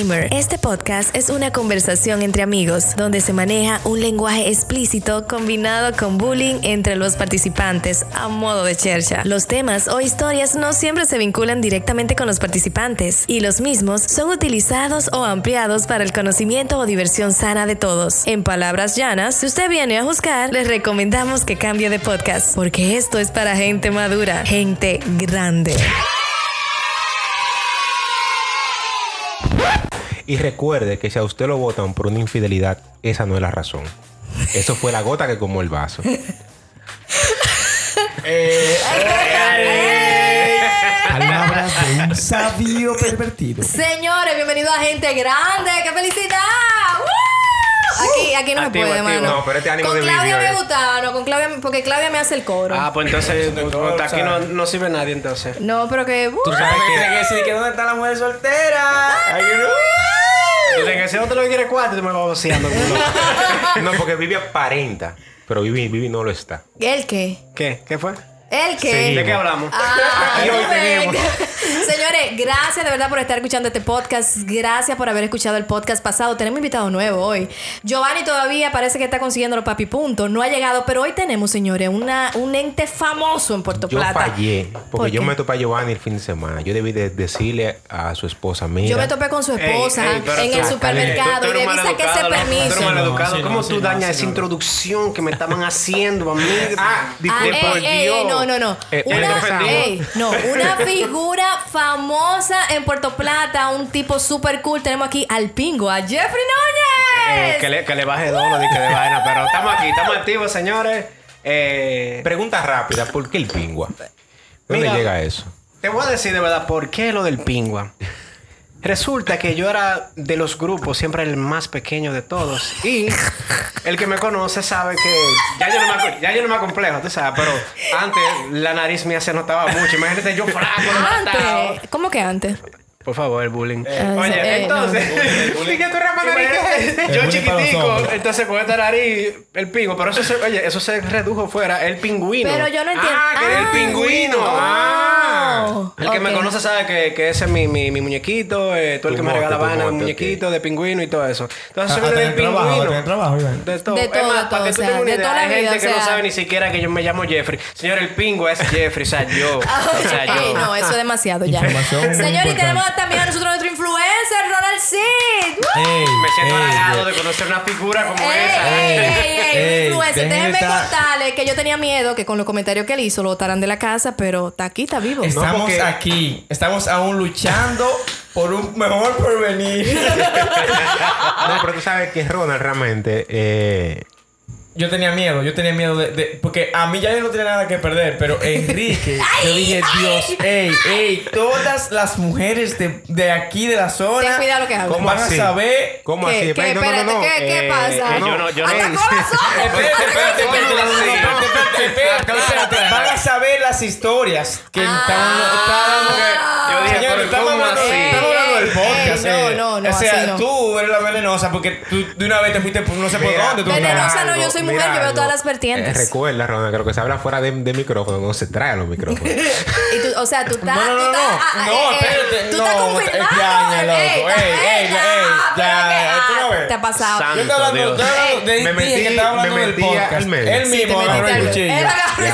Este podcast es una conversación entre amigos donde se maneja un lenguaje explícito combinado con bullying entre los participantes a modo de chercha. Los temas o historias no siempre se vinculan directamente con los participantes y los mismos son utilizados o ampliados para el conocimiento o diversión sana de todos. En palabras llanas, si usted viene a juzgar, les recomendamos que cambie de podcast porque esto es para gente madura, gente grande. Y recuerde que si a usted lo votan por una infidelidad, esa no es la razón. Eso fue la gota que comó el vaso. Palabras de un sabio pervertido. Señores, bienvenidos a Gente Grande. ¡Qué felicidad! ¡Woo! Aquí, aquí no se puede, activo. mano. No, pero este ánimo con de Claudia me eh. gustaba, no, con Claudia, porque Claudia me hace el coro. Ah, pues entonces hasta aquí no, no sirve nadie entonces. No, pero que. uh, ¿Tú sabes qué quiere decir? ¿Que dónde está la mujer soltera? Ay, que no. Que si otro lo quiere cuatro, tú me vas vaciando. No, porque Vivi aparenta, pero Vivi, Vivi no lo está. ¿El qué? ¿Qué? ¿Qué fue? ¿El qué? ¿De qué hablamos? Ah, hoy tenemos. Señores, gracias de verdad por estar escuchando este podcast. Gracias por haber escuchado el podcast pasado. Tenemos invitado nuevo hoy. Giovanni todavía parece que está consiguiendo los papi puntos. No ha llegado, pero hoy tenemos, señores, una, un ente famoso en Puerto Yo Plata. fallé, ¿Por porque yo me topé a Giovanni el fin de semana. Yo debí de decirle a su esposa, mira... Yo me topé con su esposa Ey, ey, pero en tú- el supermercado Tú- tú y debí sacar ese permiso. Sí, no, ¿Cómo sí, tú no, dañas sí, esa no. introducción que me estaban haciendo a mí? Ah, Ah, disculpa, ey, por ey, ey, Dios. No, no, no. Eh, Una, ofendió. ey, no, una figura famosa en Puerto Plata, un tipo súper cool. Tenemos aquí al pingo, a Jeffrey Núñez. Eh, que, le, que le baje dos, no di que de vaina. Pero estamos aquí, estamos activos, señores. Eh, Pregunta rápida, ¿por qué el pingua? ¿Dónde Mira. llega eso? Te voy a decir de verdad por qué lo del pingua. Resulta que yo era de los grupos siempre el más pequeño de todos. Y el que me conoce sabe que ya yo no me, ya yo no me complejo, tú sabes. Pero antes la nariz mía se notaba mucho. Imagínate yo flaco. Antes, ¿cómo que antes? Por favor, el bullying. Eh, Oye, eh, entonces. ¿Y qué tú eres más nariz que yo chiquitico, entonces con esta nariz, el pingo. Pero eso se, oye, eso se redujo fuera, el pingüino. Pero yo no entiendo. Ah, que el pingüino. Ah. El que me conoce sabe que, que ese es mi, mi, mi muñequito, eh, tú el que me regala vaina, ok. muñequito de pingüino y todo eso. Entonces, A- soy a del trabajo, pingüino. trabajo. De todo. De Es todo, más, de para que o tú sea, tengas una idea, hay gente vida, o que no sabe ni siquiera que yo me llamo Jeffrey. Señor, el pingo es Jeffrey, o sea, yo. O sea, yo. No, eso es demasiado ya. Señor, y tenemos también a nosotros nuestro influencer, Ronald Sid. Ey, Me siento halagado de conocer una figura como Ey, esa. ey, ey, ey, Ey, influencer. Déjenme estar- contarle que yo tenía miedo que con los comentarios que él hizo lo botaran de la casa, pero está aquí, está vivo. Estamos porque- aquí. Estamos aún luchando por un mejor porvenir. No, pero tú sabes que Ronald realmente... Eh, Yo tenía miedo, yo tenía miedo de, de- Porque a mí ya yo no tenía nada que perder, pero Enrique, yo dije, Dios, ey, ey, todas las mujeres de, de aquí de la Ten zona cuidado lo que. ¿Cómo van así? a saber. ¿Cómo ¿Qué? así? ¿Qué? Espérate, no, no, Espérate, no. ¿qué- qué Eh, pasa? eh, yo no- yo no-. Espérate, espérate, ¿Cómo espérate, espérate, espérate, espérate, espérate. Van a saber las historias que Ah. están. Yo dije, pero ¿cómo hablando, así? Del podcast. ey, no, eh. no, no, O sea, así no. tú eres la venenosa porque tú de una vez te fuiste por no sé por dónde. Tú Venenosa no, yo soy mujer, yo veo todas las vertientes. Eh, recuerda, Ronald, que lo que se habla fuera de, de micrófono no se trae a los micrófonos. Y tú, o sea, tú estás. No, no, no, no. ah, ah, No, eh, eh, espérate. Tú No, estás confirmando. ya, ya, loco. Ey, Ey, ey, ah, ya, que- tú no ah, ves. Te ha pasado. Yo estaba hablando, de Me metí- que estaba hablando me del metí podcast. al medio. Él mismo agarró el cuchillo. Él agarró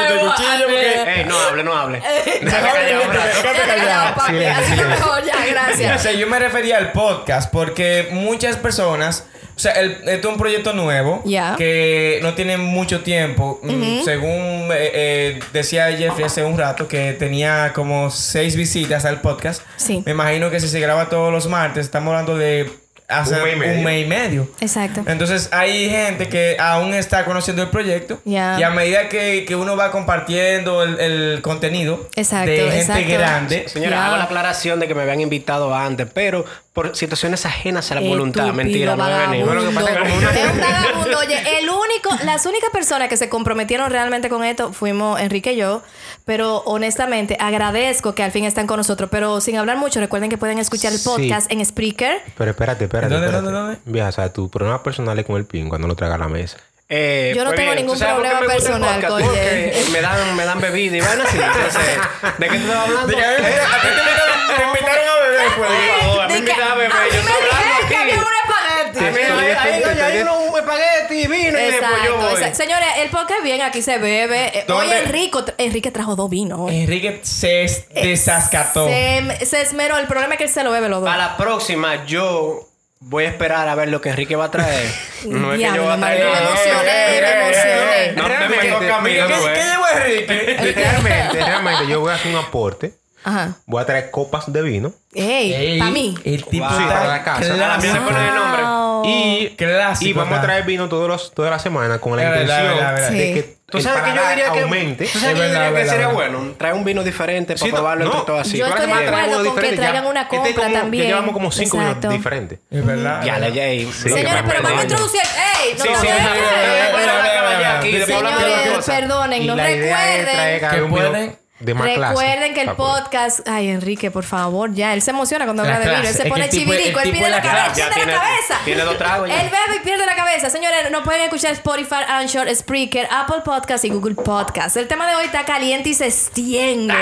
el cuchillo. Ey, no hable, no hable. Quédate Déjame callar, callado, papi. Así silencio. mejor, ya, O gracias. sea, yo me refería al podcast porque muchas personas, o sea, el- esto es un proyecto nuevo que no tiene mucho tiempo. Mm, Según eh, eh, decía Jeffrey hace un rato que tenía como seis visitas al podcast. Sí. Me imagino que si se graba todos los martes, estamos hablando de hace Un mes y medio. un mes y medio. Exacto. Entonces hay gente que aún está conociendo el proyecto Ya. y a medida que, que uno va compartiendo el, el contenido Exacto, de gente exacto. grande, Señora, hago la aclaración de que me habían invitado antes, pero por situaciones ajenas a la voluntad. Estúpido, Mentira, no. No, lo que pasa es que como una- Es un vagabundo. Oye, el único, las únicas personas que se comprometieron realmente con esto fuimos Enrique y yo. Pero honestamente, agradezco que al fin están con nosotros. Pero sin hablar mucho, recuerden que pueden escuchar el Sí. podcast en Spreaker. Pero espérate, espérate. ¿Dónde, espérate. dónde, dónde? Vieja, o sea, tu problema personal es con el pin cuando lo traga a la mesa. Eh, Yo no pues tengo bien, ningún ¿tú sabes por qué problema personal con me dan, me dan bebida y van así. Entonces, ¿de qué tú estás hablando? De que a ti te invitaron a beber, pues. Por favor, a mí De me invitaron a beber, yo me estoy hablando dijeron que aquí. había un espagueti. A mí, Estoy ahí, ahí, estoy un espagueti, vino y después yo Exacto, voy. exacto. Señores, el podcast bien, aquí se bebe. Eh, Hoy. Enrico, Enrique trajo dos vinos. Enrique se es- desascató. Se, se esmeró. El problema es que él se lo bebe los dos. A la próxima yo voy a esperar a ver lo que Enrique va a traer. No es que yo voy a traer me emocioné, me emocioné. No, Realmente, me toca a mí, ¿Qué, no, qué, eh. qué llevó Enrique? Realmente, realmente, yo voy a hacer un aporte. Ajá. Voy a traer copas de vino. Ey, para mí. El tipo Wow. está para la casa. La el nombre. Y, Clásico, y vamos a traer vino todos los, toda la semana con la intención verdad, verdad. de Sí. que Tú el sabes que yo paladar diría que, aumente. tú sabes Es que yo diría que sería bueno traer un vino diferente para Sí, no, probarlo entre no. todos así. Yo la estoy de acuerdo con que traigan Ya- una este compra ya también. llevamos como cinco Exacto. vinos diferentes. Es verdad. Ya, Sí, lo que Señores, pero vamos a introducir. ¡Ey! No Sí, sí, sí, sí, sí, Señores, perdonen, no la recuerden. que pueden- de más clase. Recuerden que el para poder- podcast. Ay, Enrique, por favor, ya. Él se emociona cuando La habla de vino. Él se Es pone chivirico. Él pierde la la cabeza. clase. Pierde Ya la tiene- cabeza. tiene dos tragos ya. Él bebe y pierde la cabeza. Señores, nos pueden escuchar Spotify, Anchor, Spreaker, Apple Podcast y Google Podcast. El tema de hoy está caliente y se extiende.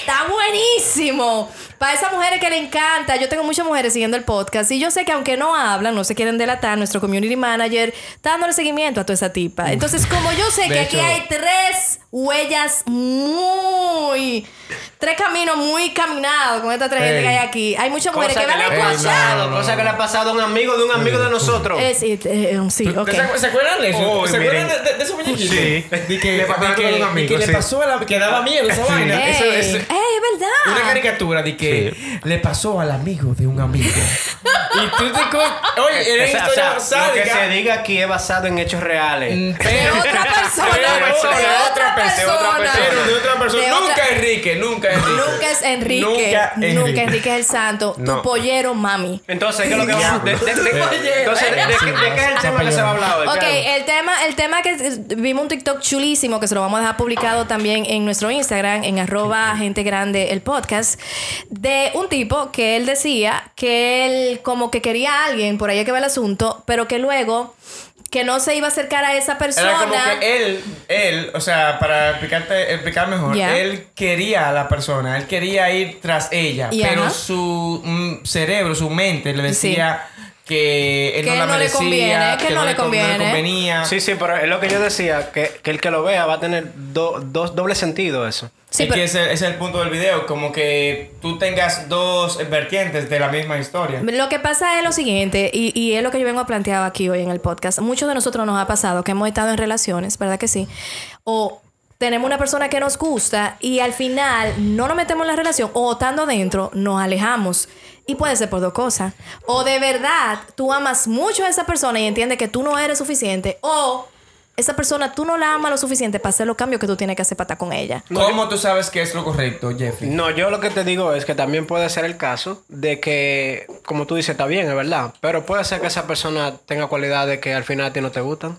Está buenísimo. Para esas mujeres que le encanta. Yo tengo muchas mujeres siguiendo el podcast y yo sé que aunque no hablan, no se quieren delatar, nuestro community manager está dándole seguimiento a toda esa tipa. Entonces, como yo sé De que aquí hay tres huellas muy... Tres caminos muy caminados con estas tres gente que hay aquí. Hay muchas mujeres que que van a escuchar. cosa que le ha pasado a un amigo de un amigo de nosotros. Eh, sí, eh, sí, ok. ¿Se, ¿Se acuerdan de eso? Oh, ¿Se acuerdan de, de, de esos muñequitos? Sí. De que, Le pasó de a un amigo, que le pasó a la que daba miedo esa vaina. Ey, Eso, eso- ey, es verdad. una caricatura de que Sí. le pasó al amigo de un amigo. y tú te Oye, era O sea, o historia sea, lo que se diga aquí es basado en hechos reales. De Pero, otra persona. Pero, de otra persona. pero de otra persona. De nunca otra- Enrique, nunca Enrique. Nunca es Enrique. Nunca Nunca Enrique. Enrique. es el santo. Tu pollero, mami. Entonces, ¿qué es lo que vamos de, de- de- Oye, entonces, ¿de, de, qué- de qué es el tema que se va a hablar hoy? Ok, el tema, el tema que eh, vimos un TikTok chulísimo que se lo vamos a dejar publicado también en nuestro Instagram, en arroba gente grande el podcast, de un tipo que él decía que él como que quería a alguien, por ahí hay que ver el asunto, pero que luego que no se iba a acercar a esa persona. Era como que él, él, o sea, para explicarte, explicar mejor, él quería a la persona, él quería ir tras ella, Y pero ajá. su mm, cerebro, su mente le decía que él Que no la no le conviene, que no le con- conviene. convenía. Sí, sí, pero es lo que yo decía, que, que el que lo vea va a tener do- dos doble sentido eso. Sí, es pero- que ese, ese es el punto del video, como que tú tengas dos vertientes de la misma historia. Lo que pasa es lo siguiente, y, y es lo que yo vengo a plantear aquí hoy en el podcast. Muchos de nosotros nos ha pasado que hemos estado en relaciones, ¿verdad que sí? O tenemos una persona que nos gusta y al final no nos metemos en la relación o estando dentro nos alejamos. Y puede ser por dos cosas. O de verdad tú amas mucho a esa persona y entiendes que tú no eres suficiente. O esa persona tú no la amas lo suficiente para hacer los cambios que tú tienes que hacer para estar con ella. ¿Cómo tú sabes que es lo correcto, Jeffrey? No, yo lo que te digo es que también puede ser el caso de que, como tú dices, está bien, es verdad, pero puede ser que esa persona tenga cualidades que al final a ti no te gustan.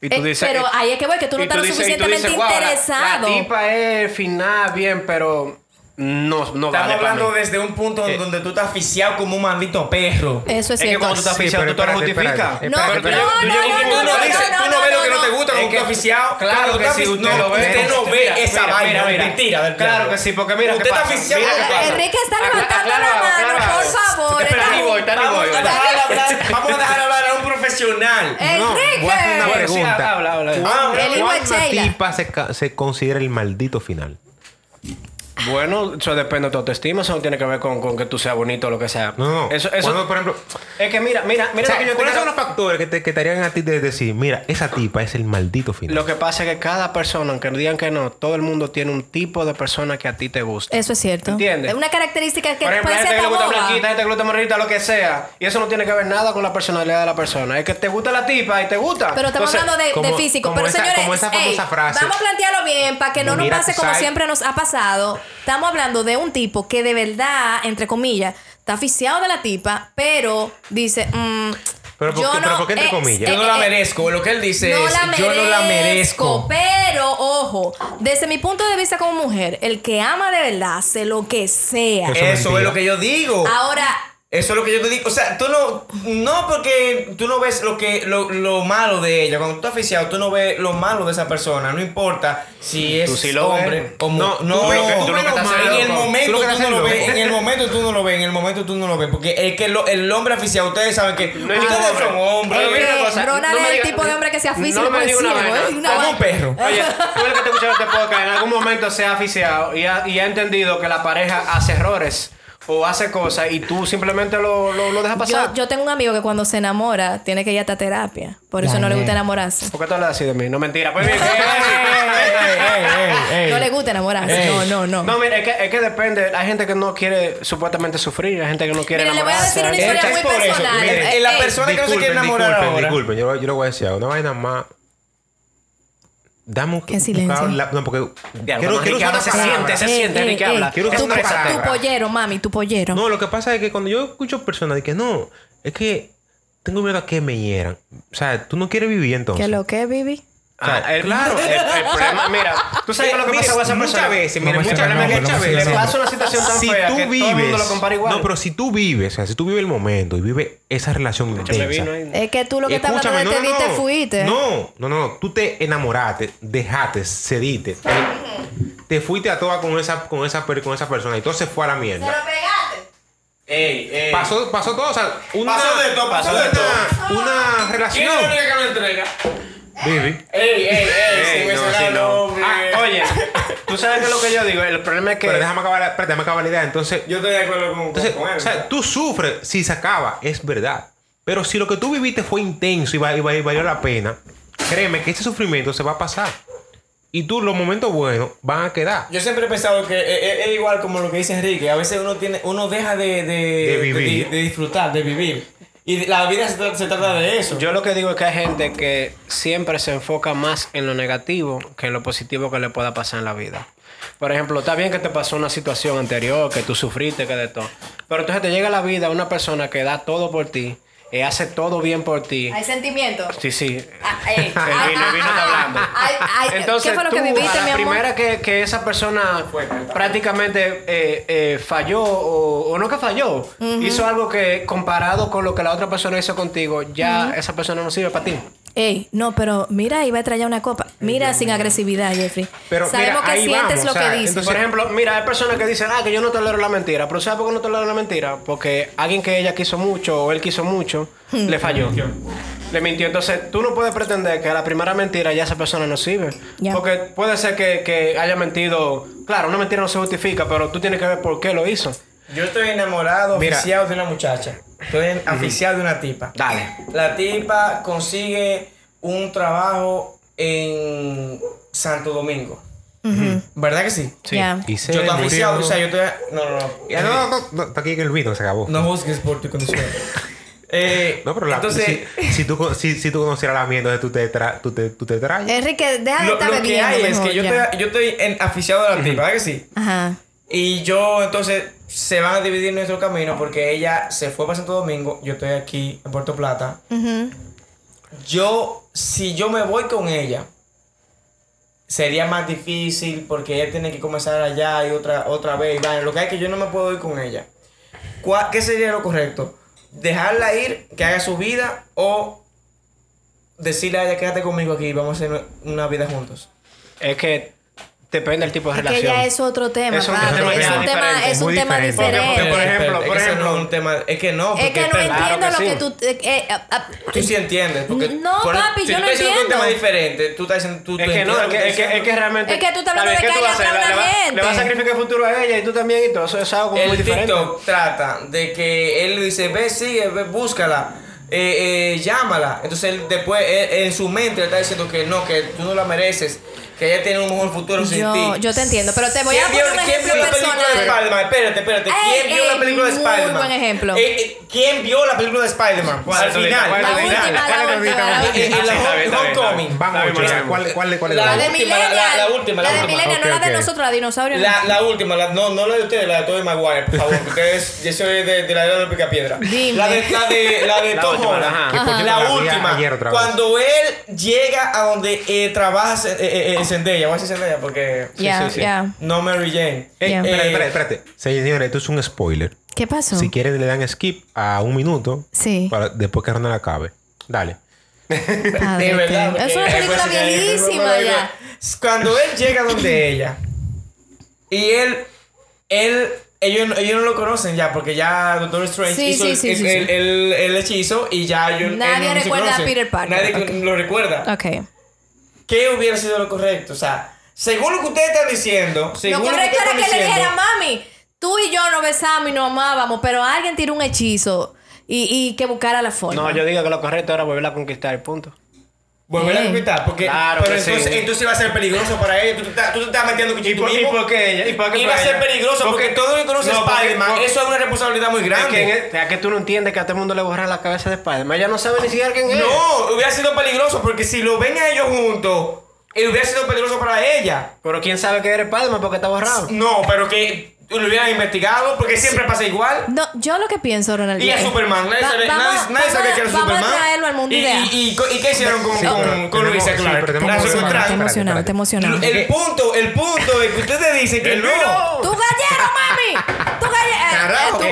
Y tú Eh, dices, pero ahí es que voy, que tú no estás lo suficientemente dices, "Wow, la- interesado". La, tipa es final, bien, pero no, no Estamos vale para hablando mí. desde un punto Eh. donde tú estás asfixiado como un maldito perro. Eso es Es que cierto. cuando tú estás Sí, aficionado, pero tú te lo justificas. No, no, no, Tú no, no- no, tú no, no no, dices- no, tú no no, ves lo que no, no te gusta como que- un aficiado. Claro que tú sí, usted lo ve. Usted no ve esa vaina mira, de mira. mentira del Claro que sí, porque mira Usted está pasa. Enrique está levantando la mano, por favor. Pero Está- ahí voy, Vamos voy. a dejar hablar, vamos a dejar hablar a un profesional. Enrique. una sí, pregunta. ¿Cuándo tipa se considera el maldito final? Bueno, eso depende de tu autoestima, eso no tiene que ver con, con que tú seas bonito o lo que sea. No, no. Eso, eso, Cuando, por ejemplo, es que mira, mira, mira o sea, lo que yo ¿cuáles quiero- son los factores que te, que te harían a ti de decir, mira, esa tipa es el maldito final? Lo que pasa es que cada persona, aunque digan que no, todo el mundo tiene un tipo de persona que a ti te gusta. Eso es cierto. ¿Entiendes? Es una característica que Por ejemplo, puede ser gente que le gusta blanquita, gente que le gusta morenita, lo que sea. Y eso no tiene que ver nada con la personalidad de la persona. Es que te gusta la tipa y te gusta. Pero estamos Entonces, hablando de, físico. como Pero esa- señores, como esa famosa ey, frase. vamos a plantearlo bien para que no nos pase como siempre nos ha pasado. Estamos hablando de un tipo que de verdad, entre comillas, está aficiado de la tipa, pero dice, mm, Pero ¿por yo qué- no, pero por qué entre eh, comillas? Yo no eh, la eh, merezco. Lo que él dice no es, yo no la merezco. Pero, ojo, desde mi punto de vista como mujer, el que ama de verdad hace lo que sea. Eso es Eso es mentira. lo que yo digo. Ahora, Eso es lo que yo te digo. O sea, tú no. No porque tú no ves lo que lo, lo malo de ella. Cuando tú estás oficiado, tú no ves lo malo de esa persona. No importa si es Tú sí lo hombre ves. o mu- No, no. tú lo que- tú lo que estás en el momento Tú no lo ves. En el momento tú no lo ves. En el momento tú no lo ves. Porque es que lo- el hombre oficiado, ustedes saben que es ustedes hombre. son hombres. Pero Es mira una cosa, Ronald no es el diga- tipo de hombre que se aficia no me ciego. ¿eh? Una Como un perro. Oye, tú el que te escuchando este podcast en algún momento se ha aficiado y ha, y ha entendido que la pareja hace errores o hace cosas y tú simplemente lo, lo, lo dejas pasar. Yo, yo tengo un amigo que cuando se enamora tiene que ir hasta terapia. Por eso no le gusta enamorarse. ¿Por qué tú hablas así de mí? No mentira. Pues bien, No le gusta enamorarse. Ey. No, no, no. No, mira, es que, es que depende. Hay gente que no quiere supuestamente sufrir, hay gente que no quiere Mira, le voy a enamorarse. decir una historia muy personal. Mire, Eh, la ey, persona que no se quiere enamorar disculpen, ahora. disculpen. Yo, yo le voy a decir algo. Una vaina más. Dame un ¿Qué silencio? un- la- no, porque. Ya, quiero, quiero habla, usar se siente, se siente, ey, ey, habla. Quiero tu, usar una tu palabra. pollero, mami, tu pollero. No, lo que pasa es que cuando yo escucho personas de que no, es que tengo miedo a que me hieran. O sea, tú no quieres vivir entonces. ¿Qué lo que, Vivi? Ah, el- claro, el, el problema, mira, tú sabes Eh, lo que mire, pasa con esa muchas persona. veces, No mire, me muchas, mal, no muchas veces. sientas Le pasa una situación tan si fea tú que vives, todo el mundo lo compara igual. no, pero si tú vives, o sea, si tú vives el momento y vives esa relación Échame intensa. Es que tú lo que estás hablando de te viste, fuiste. No, no, no, no. Tú te enamoraste, dejaste, cediste. Te, te fuiste a toda con esa, con esa, con esa persona y todo se fue a la mierda. pegaste. Ey, ey. Pasó, pasó todo, o sea, una, Pasó de todo, pasó de una, una relación. ¿Quién es la única que me entrega? Vivi. Ey, ey, ey. Ey, si me no, suena sí, no. Ah, oye, tú sabes que es lo que yo digo, el problema es que Pero déjame acabar, espérate, déjame acabar la idea. Entonces, Yo estoy de acuerdo con, entonces con él. o sea, tú sufres si se acaba, es verdad. Pero si lo que tú viviste fue intenso y, va- y va- y valió la pena, créeme que ese sufrimiento se va a pasar. Y tú, los momentos buenos van a quedar. Yo siempre he pensado que es, es- es igual como lo que dice Enrique. A veces uno tiene, uno deja de, de, De vivir. de, de disfrutar, de vivir. Y la vida se, tra- se trata de eso. yo lo que digo es que hay gente que siempre se enfoca más en lo negativo que en lo positivo que le pueda pasar en la vida. Por ejemplo, está bien que te pasó una situación anterior, que tú sufriste, que de todo. Pero entonces te llega a la vida una persona que da todo por ti, eh, hace todo bien por ti. Hay sentimientos. Sí, sí. Ah, ey. El vino, el vino está hablando. Ay, ay, Entonces, ¿Qué fue lo que viviste, a la mi amor? primera que, que esa persona prácticamente eh, eh, falló, o, o no que falló, hizo algo que comparado con lo que la otra persona hizo contigo, ya esa persona no sirve para ti. Ey, no, pero mira, iba a traer una copa. Mira, sin agresividad, Jeffrey. Pero Sabemos mira, que ahí sientes vamos, lo o sea, que dices. entonces- Por ejemplo, mira, hay personas que dicen, ah, que yo no tolero la mentira. Pero ¿sabes por qué no tolero la mentira? Porque alguien que ella quiso mucho o él quiso mucho, Hmm. le falló. Le mintió. Entonces, tú no puedes pretender que a la primera mentira ya esa persona no sirve. Porque puede ser que, que haya mentido. Claro, una mentira no se justifica, pero tú tienes que ver por qué lo hizo. Yo estoy enamorado, Mira. oficiado de una muchacha. Estoy oficiado de una tipa. Dale. La tipa consigue un trabajo en Santo Domingo. ¿Verdad que sí? Sí. Ya. Y se yo estoy oficiado, o sea, yo estoy. No, no, no. Ya, no, no, no, no, está aquí en el vino, se acabó. No juzgues por tu condición. Eh, No, pero la, entonces, si, si tú, si, si tú conocieras la mía, entonces tú te, tra, tú te, tú te traes. Enrique, deja de lo, estar lo que bebiendo. hay es mejor, que yo estoy, yo estoy en, aficiado de la tipa, ¿verdad que sí? Ajá. Y yo, entonces, se van a dividir nuestro camino porque ella se fue para Santo Domingo, yo estoy aquí en Puerto Plata. Yo, si yo me voy con ella, sería más difícil porque ella tiene que comenzar allá y otra, otra vez. y vaina. Lo que hay es que yo no me puedo ir con ella. ¿Cuál- ¿Qué sería lo correcto? ¿Dejarla ir, que haga su vida o decirle a ella, quédate conmigo aquí y vamos a hacer una vida juntos? Es que depende del tipo de Es que relación. ya es otro tema, Es un padre. tema Es un tema, diferente, es un tema diferente. diferente. Porque, por ejemplo, Es por que no es un tema. Es que no. es que entiendo que lo sí. que tú... eh, eh, Tú sí entiendes. Porque No, por- papi, si yo tú no estás diciendo un entiendo. tema diferente, tú estás diciendo. Tú, Es que no, es que, es, que, es que realmente. Es que tú estás hablando de ¿qué tú calle vas a hacer? atrás Le- a la gente. Le vas a sacrificar el futuro a ella y tú también y todo. Eso es algo el muy diferente. TikTok trata de que él le dice, ve, sigue, ve, búscala, eh, eh, llámala. Entonces él después, él- en su mente le está diciendo que no, que tú no la mereces, que ella tiene un mejor futuro sin Yo, ti. yo te entiendo, pero te voy a ¿Quién vio- poner un ¿Quién ejemplo vio la película de. Spider-Man? Espérate, espérate. Ey, ¿Quién vio ey, la película de muy Spider-Man? buen ejemplo. Eh, eh, ¿Quién vio la película de Spider-Man? ¿Cuál, Al final. ¿Cuál, La última, la ¿Cuál es la última, la Eh, eh, última. la Ah, Homecoming. Vamos. ¿cuál, cuál, es La La la, de la- última, la de última. Millennial, no la de nosotros, la dinosaurio. La, la última, la- no, no la de ustedes, la de Tobey Maguire, por favor, porque ustedes, yo soy de, de la era de Picapiedra. Dime. La de, la de, la de La Tom última, Holland. La última. Cuando él llega a donde eh, trabaja eh, eh, Zendaya, voy a decir Zendaya porque... Ya, sí, sí. ya. No Mary Jane. Ya. espérate, Eh, espérate, espérate. Señores, esto es un spoiler. ¿Qué pasó? Si quieren, le dan skip a un minuto. Sí. Para, después que Ronald acabe. Dale. De verdad. Es una película eh, eh, viejísima eh, ya. Cuando él llega donde ella y él, él, ellos, ellos no lo conocen ya porque ya Doctor Strange Sí, hizo sí, el, sí, el- sí, sí. el- el- el hechizo y ya ellos Nadie no recuerda a. Peter Parker. Nadie Ok. lo recuerda. Ok. ¿Qué hubiera sido lo correcto? O sea, según lo que ustedes están diciendo, Lo según correcto ustedes era que le dijera, diciendo, mami, tú y yo nos besamos y nos amábamos, pero alguien tiró un hechizo y, y que buscara la forma. No, yo digo que lo correcto era volverla a conquistar, punto. Volver a Ey. conquistar, porque Claro pero que sí. entonces, entonces va a ser peligroso para ella. Tú te estás, tú te estás metiendo cuchillo ¿Y tú por- y mismo. por qué ella? ¿Y por qué va a ser ella? peligroso porque, Porque- todo el que conoce No, a porque- Spider-Man, porque- eso es una responsabilidad muy Es grande. que, en- es que tú no entiendes que a todo el mundo le borra la cabeza de Spider-Man. Ella no sabe ni siquiera quién es. No, hubiera sido peligroso porque si lo ven a ellos juntos, eh, hubiera sido peligroso para ella. Pero quién sabe que eres Spider-Man porque está borrado. No, pero que lo hubieran investigado porque siempre pasa igual. No, yo lo que pienso, Ronald. Y a es- Superman, nadie, Va- sabe- vamos- nadie, nadie vamos sabía que era vamos Superman. a traerlo al mundo y, ideal. y, y, y qué hicieron con, Sí, con, con Luisa sí, Clark? tenemos La secuestraron. Te te emocionado. El punto, el punto es que ustedes dicen que El no. vino. ¡Tu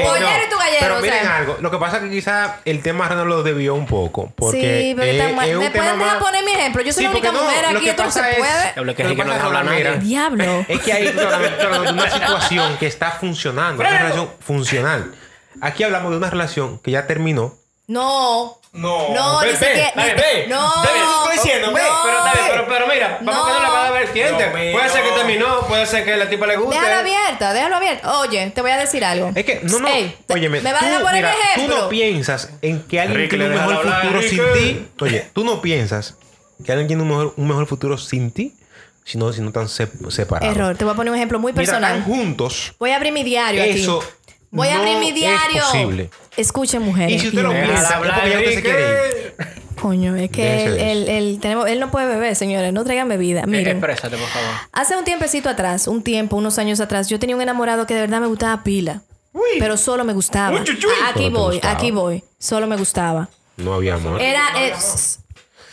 pollero y tu gallero. Pero o miren sea. algo. Lo que pasa es que quizá el tema Ronald lo debió un poco. Porque Sí, pero es- está mal. es un ¿Me tema pueden dejar más- poner mi ejemplo? Yo soy Sí, la única no, mujer aquí, que esto no se es- puede. Que Lo que no pasa, mira, Diablo. Es que hay una situación que está funcionando, una relación funcional. Aquí hablamos de una relación que ya terminó. No. No, No, ve, dice ve, que- ve, ve. No. Ve, te estoy diciendo, ve. No. Pero está bien, pero, pero mira, vamos No. que no le va a dar vertiente. No, puede ser que no. terminó, puede ser que la tipa le guste. Déjalo abierta, déjalo abierto. Oye, te voy a decir algo. Es que, no, no. Ey, óyeme, ¿Me vas a poner mira, mi tú ejemplo? no piensas en que alguien Ricky, tiene un mejor hablar, futuro sin ti. Oye, tú no piensas que alguien tiene un mejor, un mejor futuro sin ti, si no, si no están sep- separados. Error. Te voy a poner un ejemplo muy Mira, personal. están juntos. Voy a abrir mi diario Eso aquí. Voy a no abrir mi es diario. posible. Escuchen, mujeres. Y si usted lo piensa, Déjala es porque ya usted se quiere ir. Coño, es que él, él- él- tenemos, él no puede beber, señores. No traigan bebida. Eh, Miren. Exprésate, por favor. Hace un tiempecito atrás, un tiempo, unos años atrás, yo tenía un enamorado que de verdad me gustaba pila. Pero solo me gustaba. Uy, chuy, Aquí voy, gustaba. aquí voy. Solo me gustaba. No había amor. Era. eh,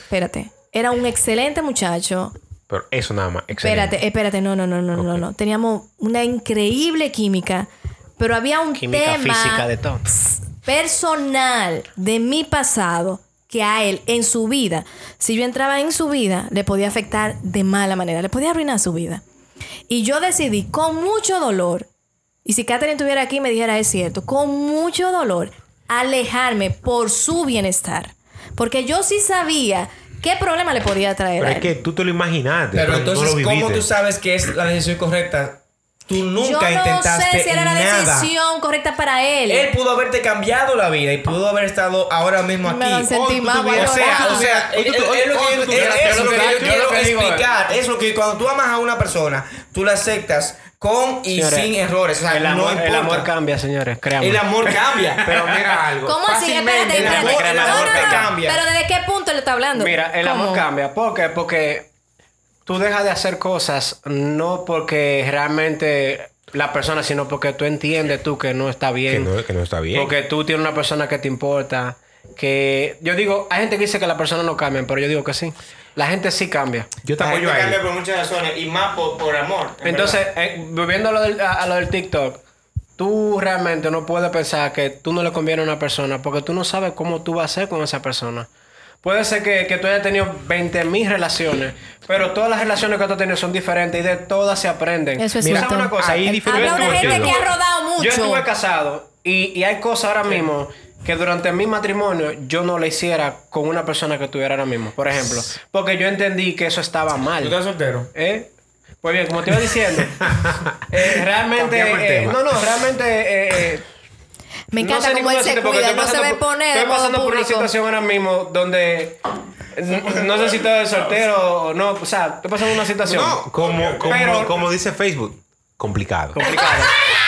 espérate. Era un excelente muchacho. Pero eso nada más. Excelente. Espérate, espérate, no, no, no, no, no, no. Teníamos una increíble química, pero había un Química tema física de todo. personal de mi pasado que a él en su vida, si yo entraba en su vida, le podía afectar de mala manera, le podía arruinar su vida. Y yo decidí con mucho dolor, y si Catherine estuviera aquí me dijera es cierto, con mucho dolor, alejarme por su bienestar. Porque yo sí sabía qué problema le podía traer. Pero a es que tú te lo imaginaste. Pero no lo entonces, ¿cómo tú sabes que es la decisión correcta? Tú nunca Yo no intentaste sé si era la decisión correcta para él. Él pudo haberte cambiado la vida y pudo haber estado ahora mismo aquí. Me mal, voy a O sea, o sea, es lo que yo- lo lo quiero lo explicar. Es lo que cuando tú amas a una persona, tú la aceptas con y Señores, sin errores. O sea, el, no amor, importa. el amor cambia, señores, créanme. El amor cambia. Pero mira algo. ¿Cómo así? Fácilmente Espérate, el espérate. amor- el No, amor no, te no. cambia. Pero ¿desde qué punto le está hablando? Mira, el amor cambia. ¿Por qué? Porque tú dejas de hacer cosas no porque realmente la persona, sino porque tú entiendes tú que no está Que bien. no, que no está bien. Porque tú tienes una persona que te importa. Que yo digo, hay gente que dice que las personas no cambian, pero yo digo que sí. La gente sí cambia. Yo te La apoyo gente ahí. cambia por muchas razones y más por, por amor. en Entonces, eh, volviendo a lo, del, a, a lo del TikTok, tú realmente no puedes pensar que tú no le conviene a una persona porque tú no sabes cómo tú vas a ser con esa persona. Puede ser que, que tú hayas tenido 20 mil relaciones, pero todas las relaciones que tú has tenido son diferentes y de todas se aprenden. Eso es Mira, cierto. una cosa, Ahí Habla una gente que ha rodado mucho. Yo estuve casado y, y hay cosas ahora mismo que durante mi matrimonio yo no le hiciera con una persona que tuviera ahora mismo, por ejemplo, porque yo entendí que eso estaba mal. ¿Tú estás soltero? ¿Eh? Pues bien, como te iba diciendo, eh, realmente, eh, no, no, realmente, eh, Me no encanta sé ni cómo él se cuida, no se ve poner Estoy pasando por una situación ahora mismo donde no sé si estoy soltero o no, o sea, estoy pasando una situación. No, como, como, Pero- como dice Facebook, complicado. complicada,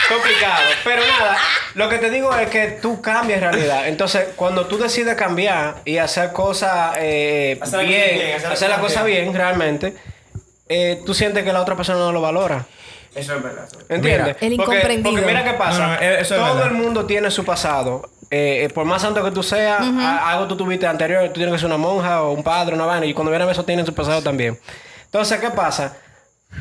complicado, pero nada, lo que te digo es que tú cambias en realidad, entonces cuando tú decides cambiar y hacer cosas eh, bien, hacer las hacer las cosas cosas bien realmente, eh, tú sientes que la otra persona no lo valora. Eso es verdad. ¿Entiendes? El Porque- incomprendido. Porque, mira qué pasa. No, no, eso es Todo verdad. el mundo tiene su pasado. Eh, eh, por más santo que tú seas, algo tú tuviste anterior, tú tienes que ser una monja o un padre, una vaina. Y cuando vienen eso, tienen su pasado también. Entonces, ¿qué pasa?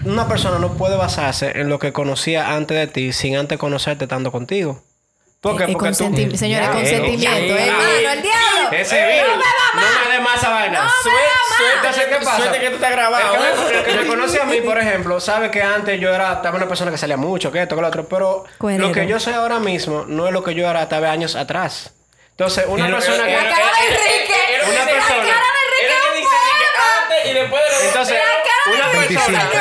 Una persona no puede basarse en lo que conocía antes de ti sin antes conocerte estando contigo. ¿Por qué? Eh, eh, Porque tú... consenti- Señores, Ya, consentimiento, eh, hermano, eh, el diablo. Ese Eh, no me da más. No me dé más esa vaina. No Entonces, ¿qué pasa? Suerte que tú estás grabado. El que, me, el que me conoce a mí, por ejemplo, sabe que antes yo era estaba una persona que salía mucho, que esto, que lo otro, pero Cuerero. lo que yo soy ahora mismo no es lo que yo era hasta años atrás. Entonces, una Pero- persona que... La cara de Enrique. Una La persona... cara de Enrique Era es que un dice que poema. antes y después de los Entonces, La una persona, señores.